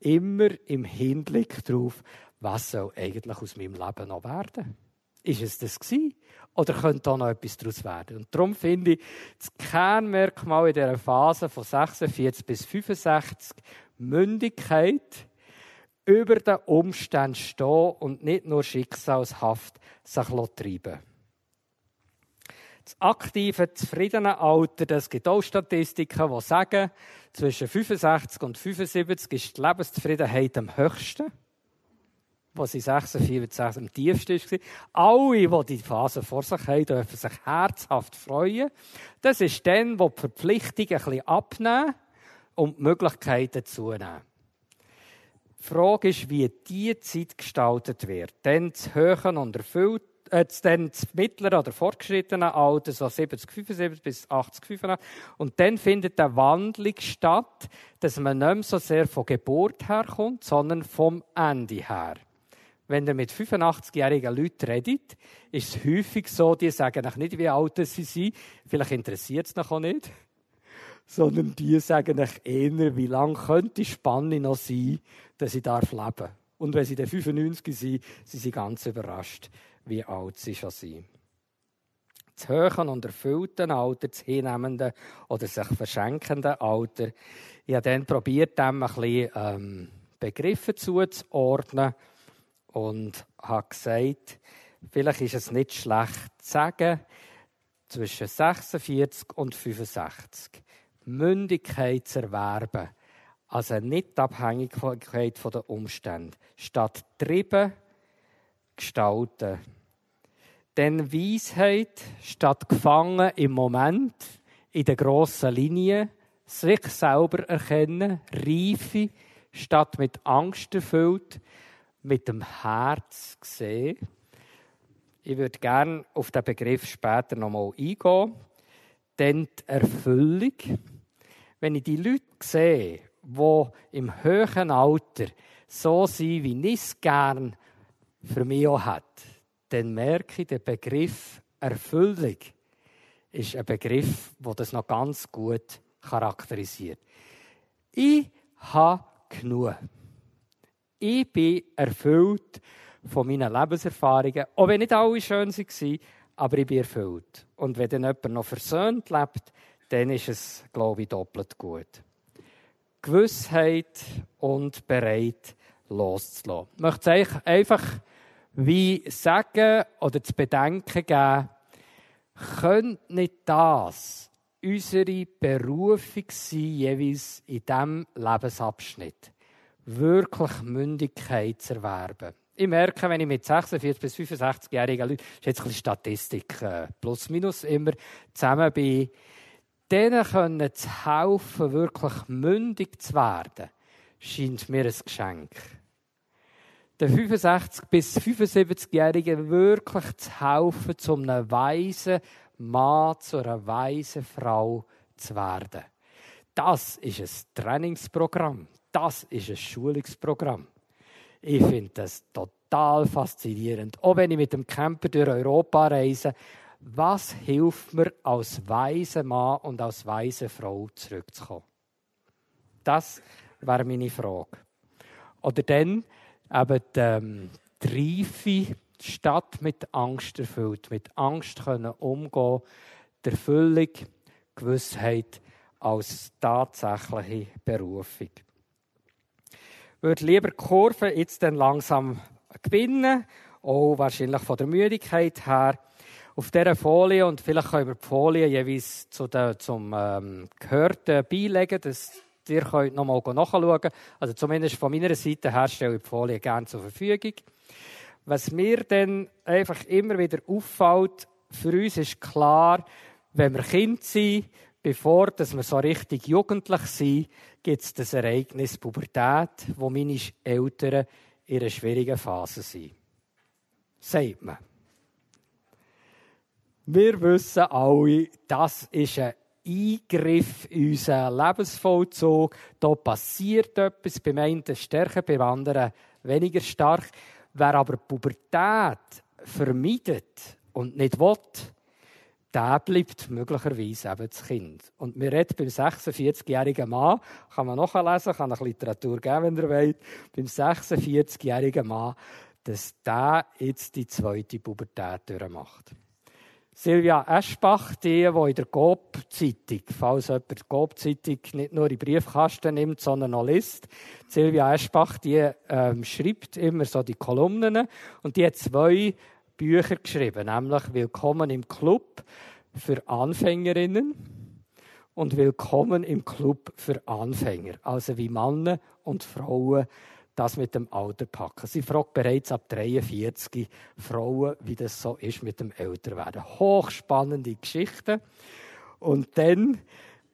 Immer im Hinblick darauf, was soll eigentlich aus meinem Leben noch werden? Ist es das gewesen? Oder könnte da noch etwas daraus werden? Und darum finde ich, das Kernmerkmal in dieser Phase von 46 bis 65 Mündigkeit, über den Umständen stehen und nicht nur schicksalshaft sich treiben das aktive, zufriedene Alter, das gibt auch Statistiken, die sagen, zwischen 65 und 75 ist die Lebenszufriedenheit am höchsten. Was in 46, am tiefsten war. Alle, die die Phase vor sich haben, dürfen sich herzhaft freuen. Das ist dann, wo die Verpflichtungen ein bisschen abnehmen und die Möglichkeiten zunehmen. Die Frage ist, wie diese Zeit gestaltet wird. Dann zu hören und erfüllt äh, dann das mittlere oder fortgeschrittene Alter, so 70, 75 bis 80, 85. Und dann findet eine Wandlung statt, dass man nicht mehr so sehr von Geburt herkommt, sondern vom Ende her. Wenn ihr mit 85-jährigen Leuten redet, ist es häufig so, die sagen euch nicht, wie alt sie sind. Vielleicht interessiert es noch auch nicht. <laughs> Sondern die sagen euch eher, wie lange könnte die Spanne noch sein, dass ich leben darf. Und wenn sie dann 95 sind, sind sie ganz überrascht, wie alt sie schon sind. Das höheren und erfüllten Alter, das hinnehmenden oder sich verschenkenden Alter. Ich habe dann probiert, dem ein bisschen ähm, Begriffe zuzuordnen und habe gesagt, vielleicht ist es nicht schlecht zu sagen, zwischen 46 und 65 Mündigkeit zu erwerben, also Nicht-Abhängigkeit von den Umständen, statt treiben gestalten. Denn Weisheit statt gefangen im Moment, in der grossen Linie, sich selber erkennen, Reife statt mit Angst erfüllt, mit dem Herz sehen. Ich würde gerne auf den Begriff später nochmal eingehen. Denn die Erfüllung, wenn ich die Leute sehe, die im höheren Alter so sind, wie ich es gerne für mich auch hat, dann merke ich, der Begriff Erfüllung ist ein Begriff, der das noch ganz gut charakterisiert. Ich habe genug. Ich bin erfüllt von meinen Lebenserfahrungen, auch wenn nicht alle schön waren, aber ich bin erfüllt. Und wenn dann jemand noch versöhnt lebt, dann ist es, glaube ich, doppelt gut. Gewissheit und bereit loszulassen. Ich möchte euch einfach wie sagen oder zu bedenken geben, könnte nicht das unsere Berufung sein, jeweils in diesem Lebensabschnitt, wirklich Mündigkeit zu erwerben. Ich merke, wenn ich mit 46 bis 65-jährigen Leuten, das ist jetzt ein Statistik, äh, plus minus immer, zusammen bin, denen können zu helfen, wirklich mündig zu werden, scheint mir ein Geschenk den 65- bis 75-Jährigen wirklich zu helfen, zu einem weisen Mann, zu einer weisen Frau zu werden. Das ist ein Trainingsprogramm. Das ist ein Schulungsprogramm. Ich finde das total faszinierend. Auch wenn ich mit dem Camper durch Europa reise, was hilft mir als weiser Mann und als weise Frau zurückzukommen? Das wäre meine Frage. Oder dann, eben die, ähm, die Reife statt mit Angst erfüllt, mit Angst können umgehen, der Erfüllung, Gewissheit als tatsächliche Berufung. Würde lieber die Kurve jetzt dann langsam gewinnen, auch wahrscheinlich von der Müdigkeit her. Auf dieser Folie, und vielleicht können wir die Folie jeweils zu der, zum ähm, Gehörten beilegen, dass Ihr könnt noch mal nachschauen. Also zumindest von meiner Seite her stelle ich die Folie gerne zur Verfügung. Was mir dann einfach immer wieder auffällt, für uns ist klar, wenn wir Kind sind, bevor dass wir so richtig jugendlich sind, gibt es das Ereignis Pubertät, wo meine Eltern in einer schwierigen Phase sind. Sagt man. Wir wissen alle, das ist eine Eingriff in unseren Lebensvollzug. Da passiert etwas, beim einen stärker, beim anderen weniger stark. Wer aber Pubertät vermeidet und nicht will, der bleibt möglicherweise eben das Kind. Und wir reden beim 46-jährigen Mann, kann man nachlesen, kann eine Literatur geben, wenn ihr wollt, beim 46-jährigen Mann, dass der jetzt die zweite Pubertät durchmacht. Silvia Eschbach, die, die in der Coop-Zeitung, falls jemand die Coop-Zeitung nicht nur in Briefkasten nimmt, sondern auch liest. Silvia Eschbach, die ähm, schreibt immer so die Kolumnen und die hat zwei Bücher geschrieben, nämlich Willkommen im Club für Anfängerinnen und Willkommen im Club für Anfänger. Also wie Männer und Frauen das mit dem Alter packen. Sie fragt bereits ab 43 Frauen, wie das so ist mit dem Älterwerden. Hochspannende Geschichten. Und dann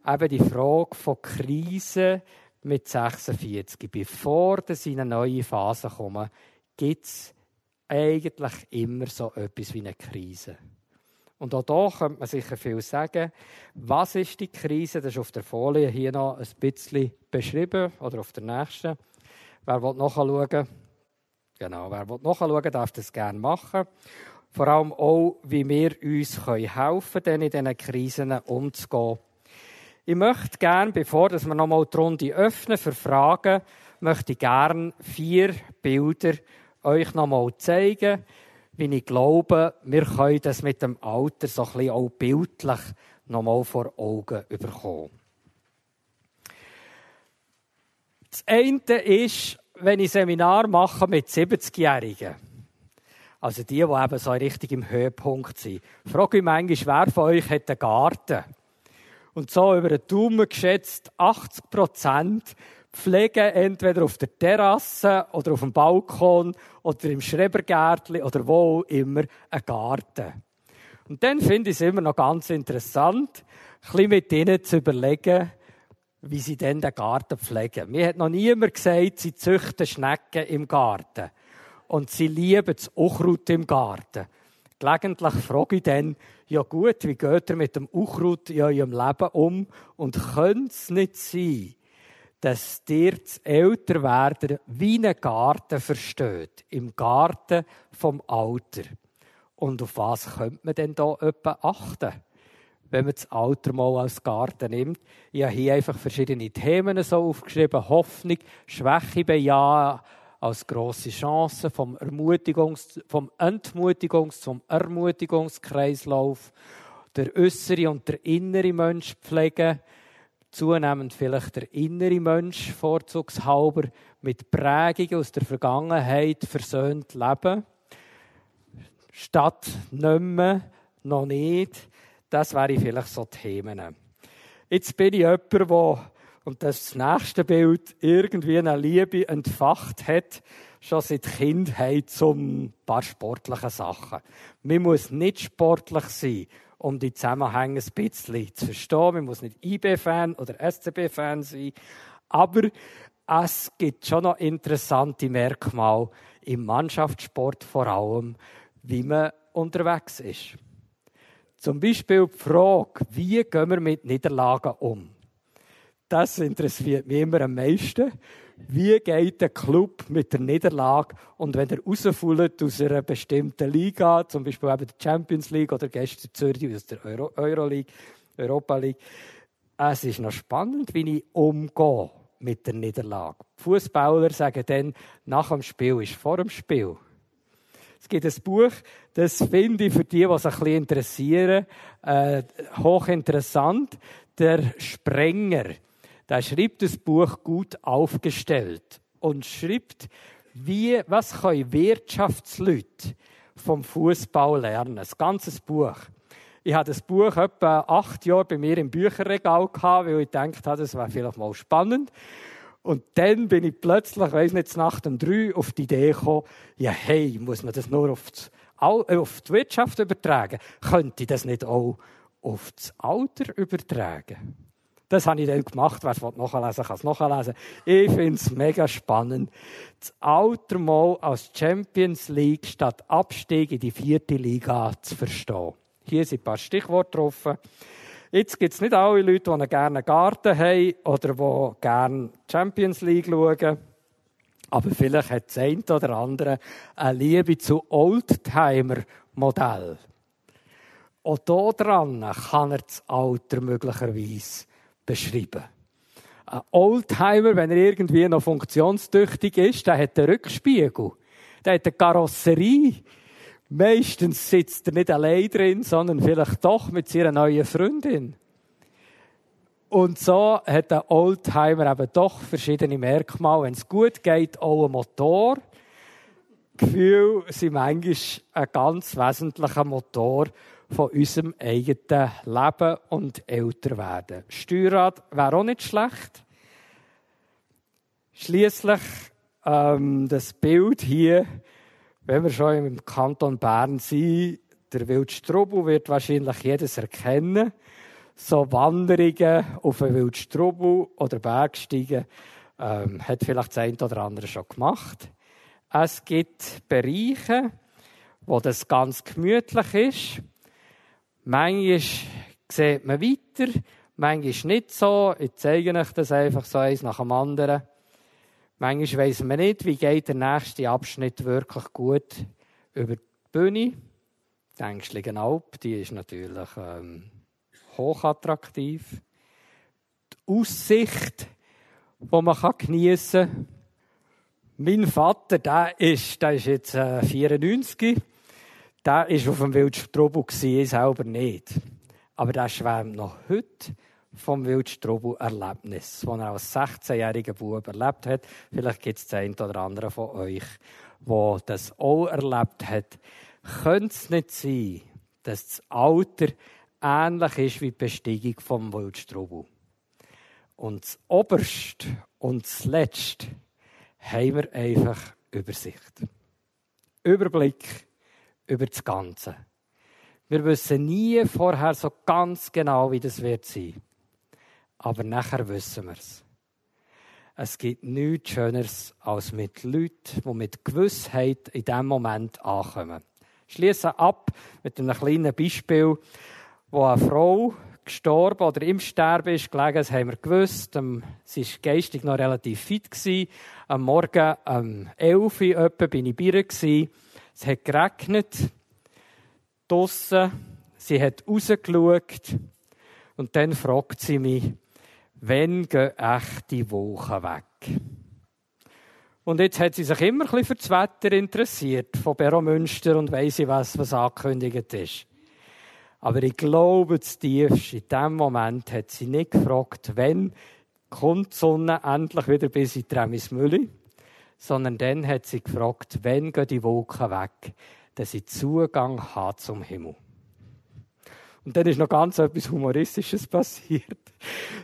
eben die Frage von Krise mit 46. Bevor das in eine neue Phase kommen, gibt es eigentlich immer so etwas wie eine Krise. Und auch hier könnte man sicher viel sagen. Was ist die Krise? Das ist auf der Folie hier noch ein bisschen beschrieben oder auf der nächsten. Wer will nachschauen? Genau, wer will nachschauen, darf das gerne machen. Vor allem auch, wie wir uns helfen können, in diesen Krisen umzugehen. Ich möchte gerne, bevor wir nochmal die Runde öffnen für Fragen, möchte ich gerne vier Bilder euch nochmal zeigen, wie ich glaube, wir können das mit dem Alter so ein bisschen auch bildlich nochmal vor Augen bekommen. Das eine ist, wenn ich Seminar mache mit 70-Jährigen. Also die, die eben so richtig im Höhepunkt sind. Frage ich manchmal, wer von euch hat einen Garten? Und so über den Daumen geschätzt, 80 Prozent pflegen entweder auf der Terrasse oder auf dem Balkon oder im Schrebergärtli oder wo immer einen Garten. Und dann finde ich es immer noch ganz interessant, ein bisschen mit ihnen zu überlegen, wie sie denn den Garten pflegen. Mir hat noch niemand gesagt, sie züchten Schnecken im Garten. Und sie lieben das Unkraut im Garten. Gelegentlich frage ich dann, ja gut, wie geht ihr mit dem Unkraut in eurem Leben um? Und könnte es nicht sein, dass ihr das Älterwerden wie einen Garten versteht? Im Garten vom Alter. Und auf was könnte man denn da etwa achten? wenn man das Alter mal als Garten nimmt. Ich habe hier einfach verschiedene Themen so aufgeschrieben. Hoffnung, Schwäche bejahen als grosse Chance, vom, Ermutigungs-, vom Entmutigungs- zum Ermutigungskreislauf, der äußere und der innere Mensch pflegen, zunehmend vielleicht der innere Mensch vorzugshalber mit Prägungen aus der Vergangenheit versöhnt leben, statt nicht mehr, noch nicht, das wäre vielleicht so Themen. Jetzt bin ich jemand, der, und das ist das nächste Bild, irgendwie eine Liebe entfacht hat, schon seit Kindheit zum paar sportlichen Sachen. Man muss nicht sportlich sein, um die Zusammenhänge ein bisschen zu verstehen. Man muss nicht IB-Fan oder SCB-Fan sein. Aber es gibt schon noch interessante Merkmale im Mannschaftssport vor allem, wie man unterwegs ist. Zum Beispiel die Frage, wie gehen wir mit Niederlagen um? Das interessiert mich immer am meisten. Wie geht der Club mit der Niederlage und wenn er rausfällt aus einer bestimmten Liga, zum Beispiel eben der Champions League oder gestern Zürich aus der Euro Euroleague, Europa League, es ist noch spannend, wie ich umgehe mit der Niederlage. Fußballer sagen dann, nach dem Spiel ist vor dem Spiel. Es gibt ein Buch, das finde ich für die, die sich ein interessieren, äh, hochinteressant. Der Sprenger, der schreibt das Buch gut aufgestellt und schreibt, wie, was können Wirtschaftsleute vom Fußball lernen. Ein ganzes Buch. Ich hatte das Buch etwa acht Jahre bei mir im Bücherregal gehabt, weil ich gedacht habe, das wäre vielleicht mal spannend. Und dann bin ich plötzlich, weiss nicht, nach dem drei auf die Idee gekommen, ja, hey, muss man das nur auf, das, äh, auf die Wirtschaft übertragen? Könnte ich das nicht auch auf das Alter übertragen? Das habe ich dann gemacht. Wer es nachlesen kann es nachlesen. Ich finde es mega spannend. Das Alter mal als Champions League statt Abstieg in die vierte Liga zu verstehen. Hier sind ein paar Stichworte drauf. Jetzt gibt es nicht alle Leute, die gerne einen Garten haben oder die gerne Champions League schauen. Aber vielleicht hat das eine oder andere eine Liebe zu Oldtimer-Modell. Auch hier dran kann er das Alter möglicherweise beschreiben. Ein Oldtimer, wenn er irgendwie noch funktionstüchtig ist, der hat einen Rückspiegel. Der hat eine Karosserie. Meistens sitzt er nicht allein drin, sondern vielleicht doch mit seiner neuen Freundin. Und so hat ein Oldtimer eben doch verschiedene Merkmale. Wenn es gut geht, auch ein Motor. Gefühl sind manchmal ein ganz wesentlicher Motor von unserem eigenen Leben und Älterwerden. Steuerrad wäre auch nicht schlecht. Schließlich ähm, das Bild hier, wenn wir schon im Kanton Bern sind, der Wildstrubel wird wahrscheinlich jedes erkennen so Wanderungen auf einen Wildstrubel oder Bergsteigen ähm, hat vielleicht das eine oder andere schon gemacht. Es gibt Bereiche, wo das ganz gemütlich ist. Manchmal sieht man weiter, manchmal nicht so. Ich zeige euch das einfach so eins nach dem anderen. Manchmal weiss man nicht, wie geht der nächste Abschnitt wirklich gut über die Bühne. Die Ängstlichen Alp, die ist natürlich ähm, hochattraktiv. Die Aussicht, die man geniessen kann. Mein Vater, der ist, der ist jetzt äh, 94. Der war auf dem Wildstrobel, ich selber nicht. Aber der schwärmt noch heute vom Wildstrobel-Erlebnis, das er als 16-jähriger Bub erlebt hat. Vielleicht gibt es den einen oder anderen von euch, der das auch erlebt hat. Könnte es nicht sein, dass das Alter ähnlich ist wie die Besteigung vom Wildstrubel. Und das Oberste und das Letzte haben wir einfach Übersicht. Überblick über das Ganze. Wir wissen nie vorher so ganz genau, wie das wird sein. Aber nachher wissen wir es. Es gibt nichts Schöneres, als mit Leuten, die mit Gewissheit in diesem Moment ankommen. Schließe ab mit einem kleinen Beispiel wo eine Frau gestorben oder im Sterben ist gelegen, das haben wir gewusst. Ähm, sie war geistig noch relativ fit. Am Morgen um 11 Uhr bin ich bei ihr. Gewesen. Es hat geregnet. Draussen. Sie hat rausgeschaut. Und dann fragt sie mich, wann gehen echt die Wochen weg? Und jetzt hat sie sich immer ein bisschen für das Wetter interessiert, von Beromünster und weiss ich was, was angekündigt ist. Aber ich glaube, tiefst, in dem Moment hat sie nicht gefragt, wann kommt die Sonne endlich wieder bis in Tremismühle, sondern dann hat sie gefragt, wann gehen die Wolken weg, dass sie Zugang hat zum Himmel. Und dann ist noch ganz etwas Humoristisches passiert.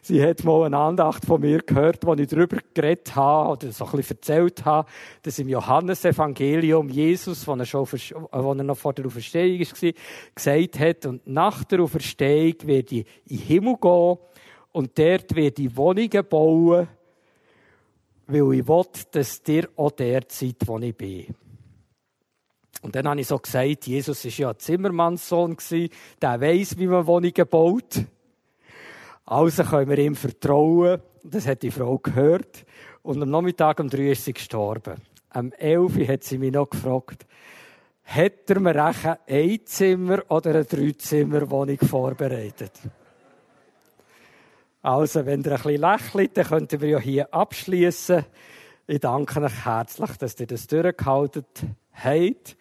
Sie hat mal eine Andacht von mir gehört, wo ich darüber geredet habe oder so ein bisschen erzählt habe, dass im Johannesevangelium Jesus, wo er, schon, wo er noch vor der Auferstehung war, gesagt hat, und nach der Auferstehung werde ich in den Himmel gehen und dort werde ich Wohnungen bauen, weil ich will, dass ihr auch der seid, wo ich bin. Und dann habe ich so gesagt, Jesus war ja Zimmermannssohn, der weiß, wie man Wohnungen baut. Also können wir ihm vertrauen. Das hat die Frau gehört. Und am Nachmittag um drei ist sie gestorben. Am 11 hat sie mich noch gefragt, hat er mir ein Einzimmer oder eine Dreizimmerwohnung vorbereitet? Also, wenn ihr ein bisschen lächelt, dann könnten wir ja hier abschließen. Ich danke euch herzlich, dass ihr das durchgehalten habt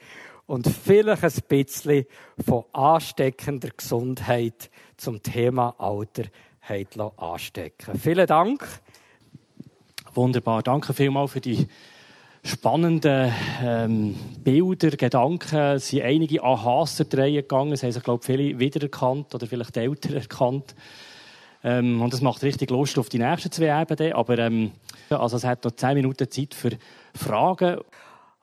und vielleicht ein bisschen von ansteckender Gesundheit zum Thema Alter habt anstecken Vielen Dank. Wunderbar. Danke vielmals für die spannenden ähm, Bilder, Gedanken. Es sind einige Ahas gegangen. Es haben sich, glaube ich, viele wiedererkannt oder vielleicht älter erkannt. Ähm, und das macht richtig Lust auf die nächsten zwei Ebenen. Aber ähm, also es hat noch zehn Minuten Zeit für Fragen.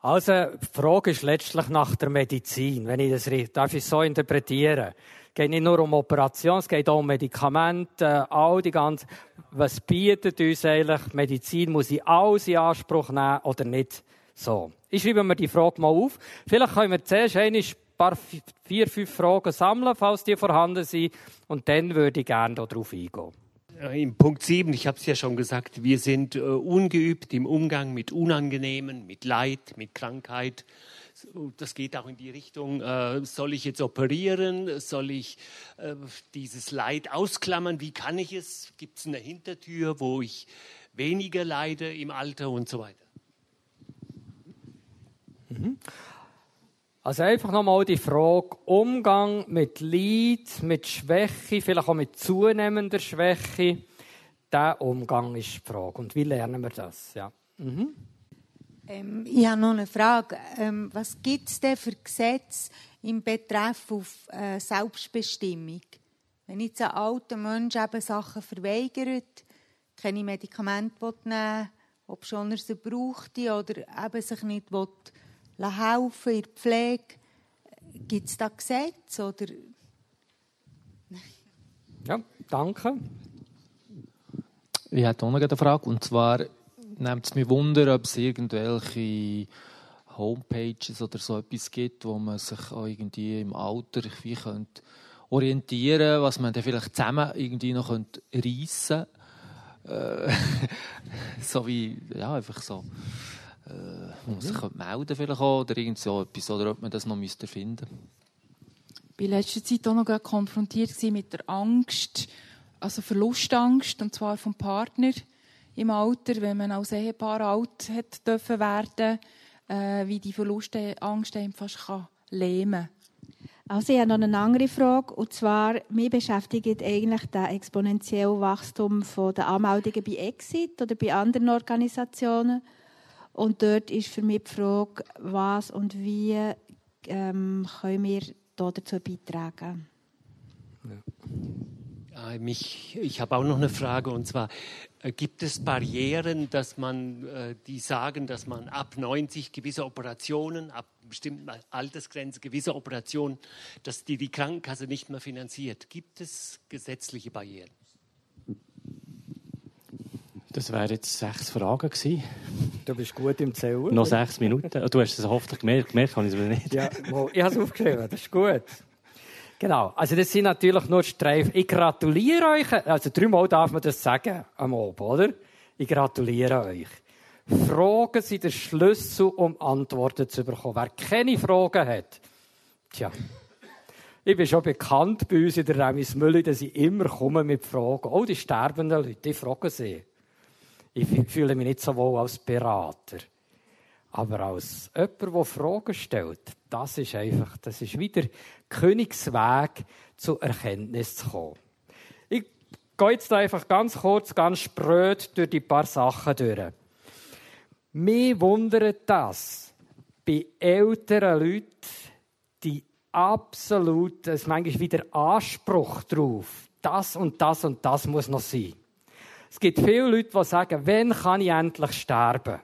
Also, die Frage ist letztlich nach der Medizin, wenn ich das darf ich so interpretieren. Es geht nicht nur um Operationen, es geht auch um Medikamente, all die ganzen, was bietet uns eigentlich Medizin? Muss ich alles in Anspruch nehmen oder nicht? So. Ich schreibe mir die Frage mal auf. Vielleicht können wir zuerst ein paar, vier, fünf Fragen sammeln, falls die vorhanden sind. Und dann würde ich gerne darauf eingehen. Im Punkt 7, ich habe es ja schon gesagt, wir sind äh, ungeübt im Umgang mit Unangenehmen, mit Leid, mit Krankheit. Das geht auch in die Richtung, äh, soll ich jetzt operieren? Soll ich äh, dieses Leid ausklammern? Wie kann ich es? Gibt es eine Hintertür, wo ich weniger leide im Alter und so weiter? Mhm. Also einfach nochmal die Frage, Umgang mit Leid, mit Schwäche, vielleicht auch mit zunehmender Schwäche. Der Umgang ist die Frage. Und wie lernen wir das? Ja. Mhm. Ähm, ich habe noch eine Frage. Ähm, was gibt es denn für Gesetze im Betreff auf äh, Selbstbestimmung? Wenn jetzt ein alter Mensch eben Sachen verweigert, keine Medikamente nehmen will, ob schon er sie brauchte oder eben sich nicht will helfen in der Pflege. Gibt es da Gesetze? Oder? ja, danke. Ich hätte auch noch eine Frage. Und zwar nimmt es mich Wunder, ob es irgendwelche Homepages oder so etwas gibt, wo man sich auch irgendwie im Alter wie könnte orientieren was man dann vielleicht zusammen irgendwie noch reissen könnte. Äh, <laughs> so wie, ja, einfach so äh, muss sich mhm. melden vielleicht auch, oder irgend so etwas, oder ob man das noch müsste finden Ich war in letzter Zeit auch noch konfrontiert mit der Angst, also Verlustangst, und zwar vom Partner im Alter, wenn man als Ehepaar alt hat dürfen werden, äh, wie die Verlustangst einem fast kann lähmen also ich habe noch eine andere Frage, und zwar, mich beschäftigt eigentlich das exponentielle Wachstum der Anmeldungen bei Exit oder bei anderen Organisationen. Und dort ist für mich die Frage, was und wie ähm, können wir dazu beitragen. Ja. Mich, ich habe auch noch eine Frage und zwar äh, gibt es Barrieren, dass man äh, die sagen, dass man ab 90 gewisse Operationen, ab bestimmten Altersgrenze gewisse Operationen, dass die die Krankenkasse nicht mehr finanziert. Gibt es gesetzliche Barrieren? Das wären jetzt sechs Fragen gewesen. Du bist gut im Zählen. Noch sechs Minuten. Du hast es hoffentlich gemerkt, gemerkt habe ich es nicht. Ja, ich habe es aufgeschrieben, das ist gut. Genau, also das sind natürlich nur Streifen. Ich gratuliere euch, also dreimal darf man das sagen am Abend, oder? Ich gratuliere euch. Fragen sind der Schlüssel, um Antworten zu bekommen. Wer keine Fragen hat, tja, ich bin schon bekannt bei uns in der Remis Mülli, dass ich immer komme mit Fragen. Oh, die sterbenden Leute, die fragen sie. Ich fühle mich nicht so wohl als Berater. Aber als jemand, der Fragen stellt, das ist einfach, das ist wieder Königsweg zur Erkenntnis zu kommen. Ich gehe jetzt einfach ganz kurz, ganz spröd durch die paar Sachen durch. Mich wundert das bei älteren Leuten, die absolut, es ist manchmal wieder Anspruch drauf. Das und das und das muss noch sein. Es gibt viele Leute, die sagen, wann kann ich endlich sterben?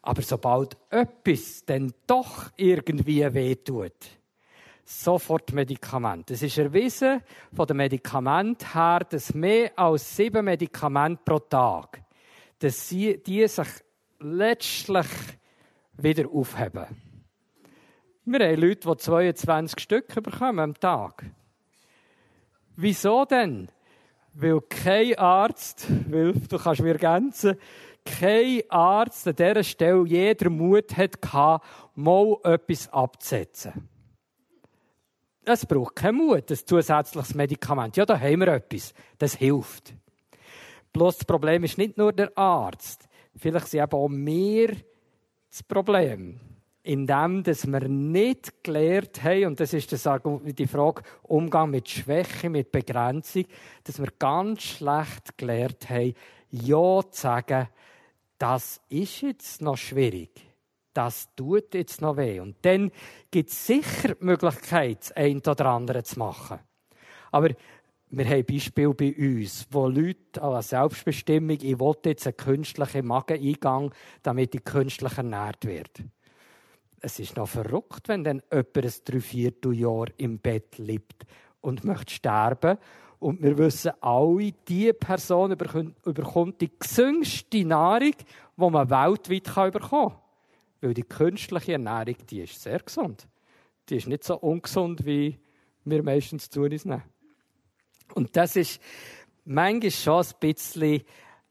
Aber sobald etwas dann doch irgendwie wehtut, sofort Medikament. Es ist erwiesen von den Medikamenten her, dass mehr als sieben Medikamente pro Tag, dass sie, die sich letztlich wieder aufheben. Wir haben Leute, die 22 Stück bekommen am Tag. Wieso denn? Weil kein Arzt, weil du kannst mir ergänzen, kein Arzt an dieser Stelle jeder Mut hatte, mal etwas abzusetzen. Es braucht keinen Mut, ein zusätzliches Medikament. Ja, da haben wir etwas. Das hilft. Bloß das Problem ist nicht nur der Arzt. Vielleicht sind eben auch wir das Problem indem dass wir nicht gelernt haben, und das ist die Frage Umgang mit Schwäche, mit Begrenzung, dass wir ganz schlecht gelernt haben, Ja zu sagen, das ist jetzt noch schwierig. Das tut jetzt noch weh. Und dann gibt es sicher die Möglichkeit, das eine oder andere zu machen. Aber wir haben Beispiele bei uns, wo Leute an Selbstbestimmung, ich will jetzt einen künstlichen Mageneingang, damit ich künstlich ernährt werde es ist noch verrückt, wenn dann jemand ein Dreivierteljahr im Bett lebt und möchte sterben. Und wir wissen alle, diese Person überkommt die gesüngste Nahrung, die man weltweit bekommen kann. Weil die künstliche Ernährung, die ist sehr gesund. die ist nicht so ungesund, wie wir meistens zu uns nehmen. Und das ist manchmal schon ein bisschen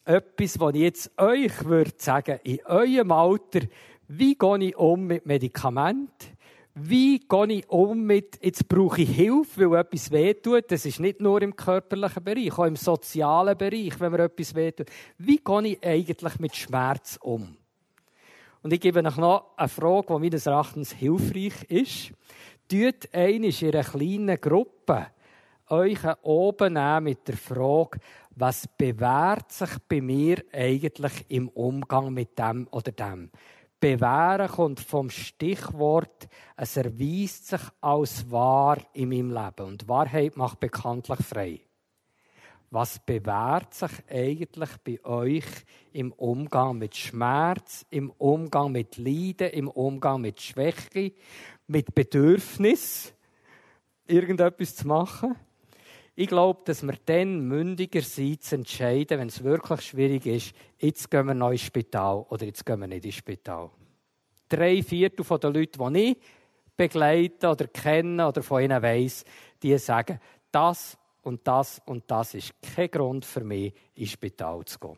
etwas, was ich jetzt euch würde sagen, in eurem Alter, wie gehe ich um mit Medikamenten? Wie gehe ich um mit, jetzt brauche ich Hilfe, weil etwas wehtut. Das ist nicht nur im körperlichen Bereich, auch im sozialen Bereich, wenn mir etwas wehtut. Wie gehe ich eigentlich mit Schmerz um? Und ich gebe euch noch eine Frage, die meines Erachtens hilfreich ist. Tut einmal in einer kleinen Gruppe euch oben nehmen mit der Frage, was bewährt sich bei mir eigentlich im Umgang mit dem oder dem? Bewähren kommt vom Stichwort, es erweist sich als wahr in meinem Leben. Und Wahrheit macht bekanntlich frei. Was bewährt sich eigentlich bei euch im Umgang mit Schmerz, im Umgang mit Leiden, im Umgang mit Schwäche, mit Bedürfnis, irgendetwas zu machen? Ich glaube, dass wir dann mündiger sind, zu entscheiden, wenn es wirklich schwierig ist, jetzt gehen wir noch ins Spital oder jetzt gehen wir nicht ins Spital. Drei Viertel der Leute, die ich begleite oder kenne oder von ihnen weiss, die sagen, das und das und das ist kein Grund für mich, ins Spital zu gehen,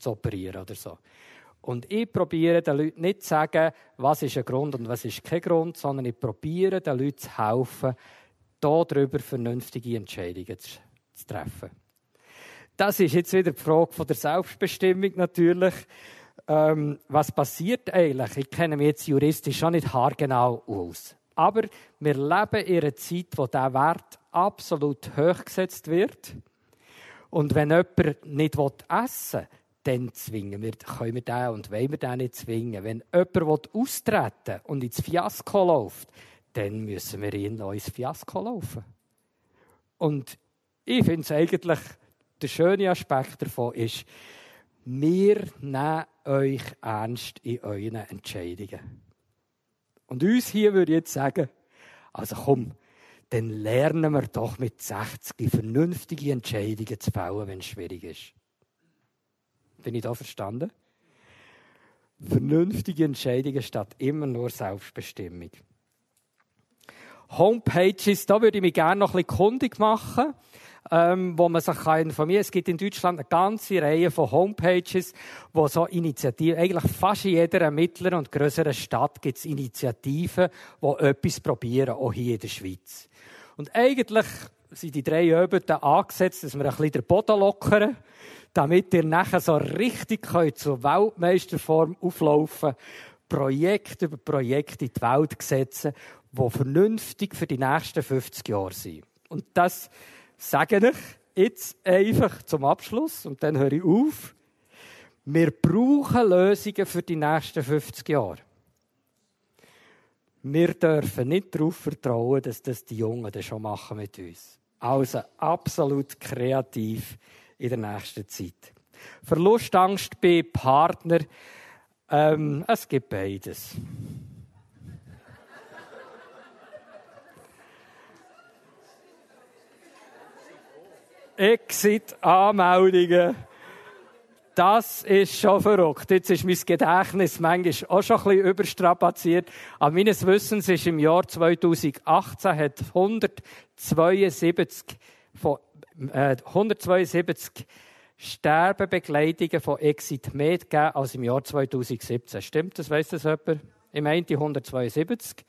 zu operieren oder so. Und ich probiere den Leuten nicht zu sagen, was ist ein Grund und was ist kein Grund, sondern ich probiere den Leuten zu helfen, darüber vernünftige Entscheidungen zu, treffen. Das ist jetzt wieder die Frage der Selbstbestimmung natürlich. Ähm, was passiert eigentlich? Ich kenne mich jetzt juristisch schon nicht haargenau aus. Aber wir leben in einer Zeit, wo dieser Wert absolut hochgesetzt wird. Und wenn jemand nicht essen will, dann zwingen wir, können wir den und wollen wir den nicht zwingen. Wenn jemand austreten will und ins Fiasko läuft, dann müssen wir noch ins Fiasko laufen. Und ich finde es eigentlich, der schöne Aspekt davon ist, wir nehmen euch ernst in euren Entscheidungen. Und uns hier würde ich jetzt sagen, also komm, dann lernen wir doch mit 60 vernünftige Entscheidungen zu fällen, wenn es schwierig ist. Bin ich da verstanden? Vernünftige Entscheidungen statt immer nur Selbstbestimmung. Homepages, da würde ich mich gerne noch ein bisschen kundig machen, ähm, wo man sich informieren kann. Es gibt in Deutschland eine ganze Reihe von Homepages, wo so Initiativen, eigentlich fast in jeder mittleren und größeren Stadt gibt es Initiativen, die etwas probieren, auch hier in der Schweiz. Und eigentlich sind die drei Übungen angesetzt, dass wir ein bisschen den Boden lockern, damit ihr nachher so richtig zur Weltmeisterform auflaufen Projekt über Projekt in die Welt setzen die vernünftig für die nächsten 50 Jahre sind. Und das sage ich jetzt einfach zum Abschluss und dann höre ich auf. Wir brauchen Lösungen für die nächsten 50 Jahre. Wir dürfen nicht darauf vertrauen, dass das die Jungen dann schon machen mit uns. Also absolut kreativ in der nächsten Zeit. Verlustangst bei Partner, ähm, es gibt beides. Exit-Anmeldungen. Das ist schon verrückt. Jetzt ist mein Gedächtnis manchmal auch schon ein bisschen überstrapaziert. Aber meines Wissens ist im Jahr 2018 hat 172 von, äh, 172 Sterbebegleitungen von Exit Med gegeben als im Jahr 2017. Stimmt das? Weiss das jemand? Im Ende 172.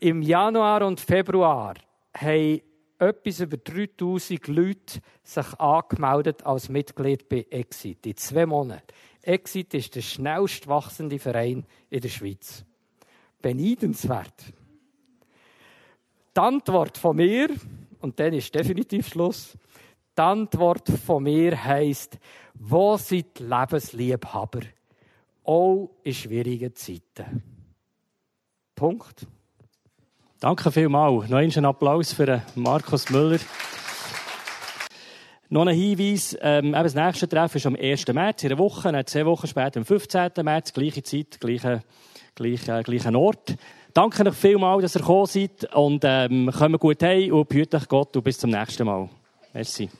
Im Januar und Februar haben etwas über 3000 Leute sich angemeldet als Mitglied bei Exit in zwei Monaten. Exit ist der schnellst wachsende Verein in der Schweiz. Beneidenswert. Die Antwort von mir, und dann ist definitiv Schluss, die Antwort von mir heisst, wo sind die Lebensliebhaber? Auch in schwierigen Zeiten. Punkt. Danke vielmals. Noch einen Applaus für Markus Müller. Noch ein Hinweis, ähm, das nächste Treffen ist am 1. März, in einer Woche, dann zwei Wochen später, am 15. März, gleiche Zeit, gleicher gleiche, gleiche Ort. Danke euch vielmals, dass ihr gekommen seid und ähm, kommt gut heim und behütet euch Gott und bis zum nächsten Mal. Merci.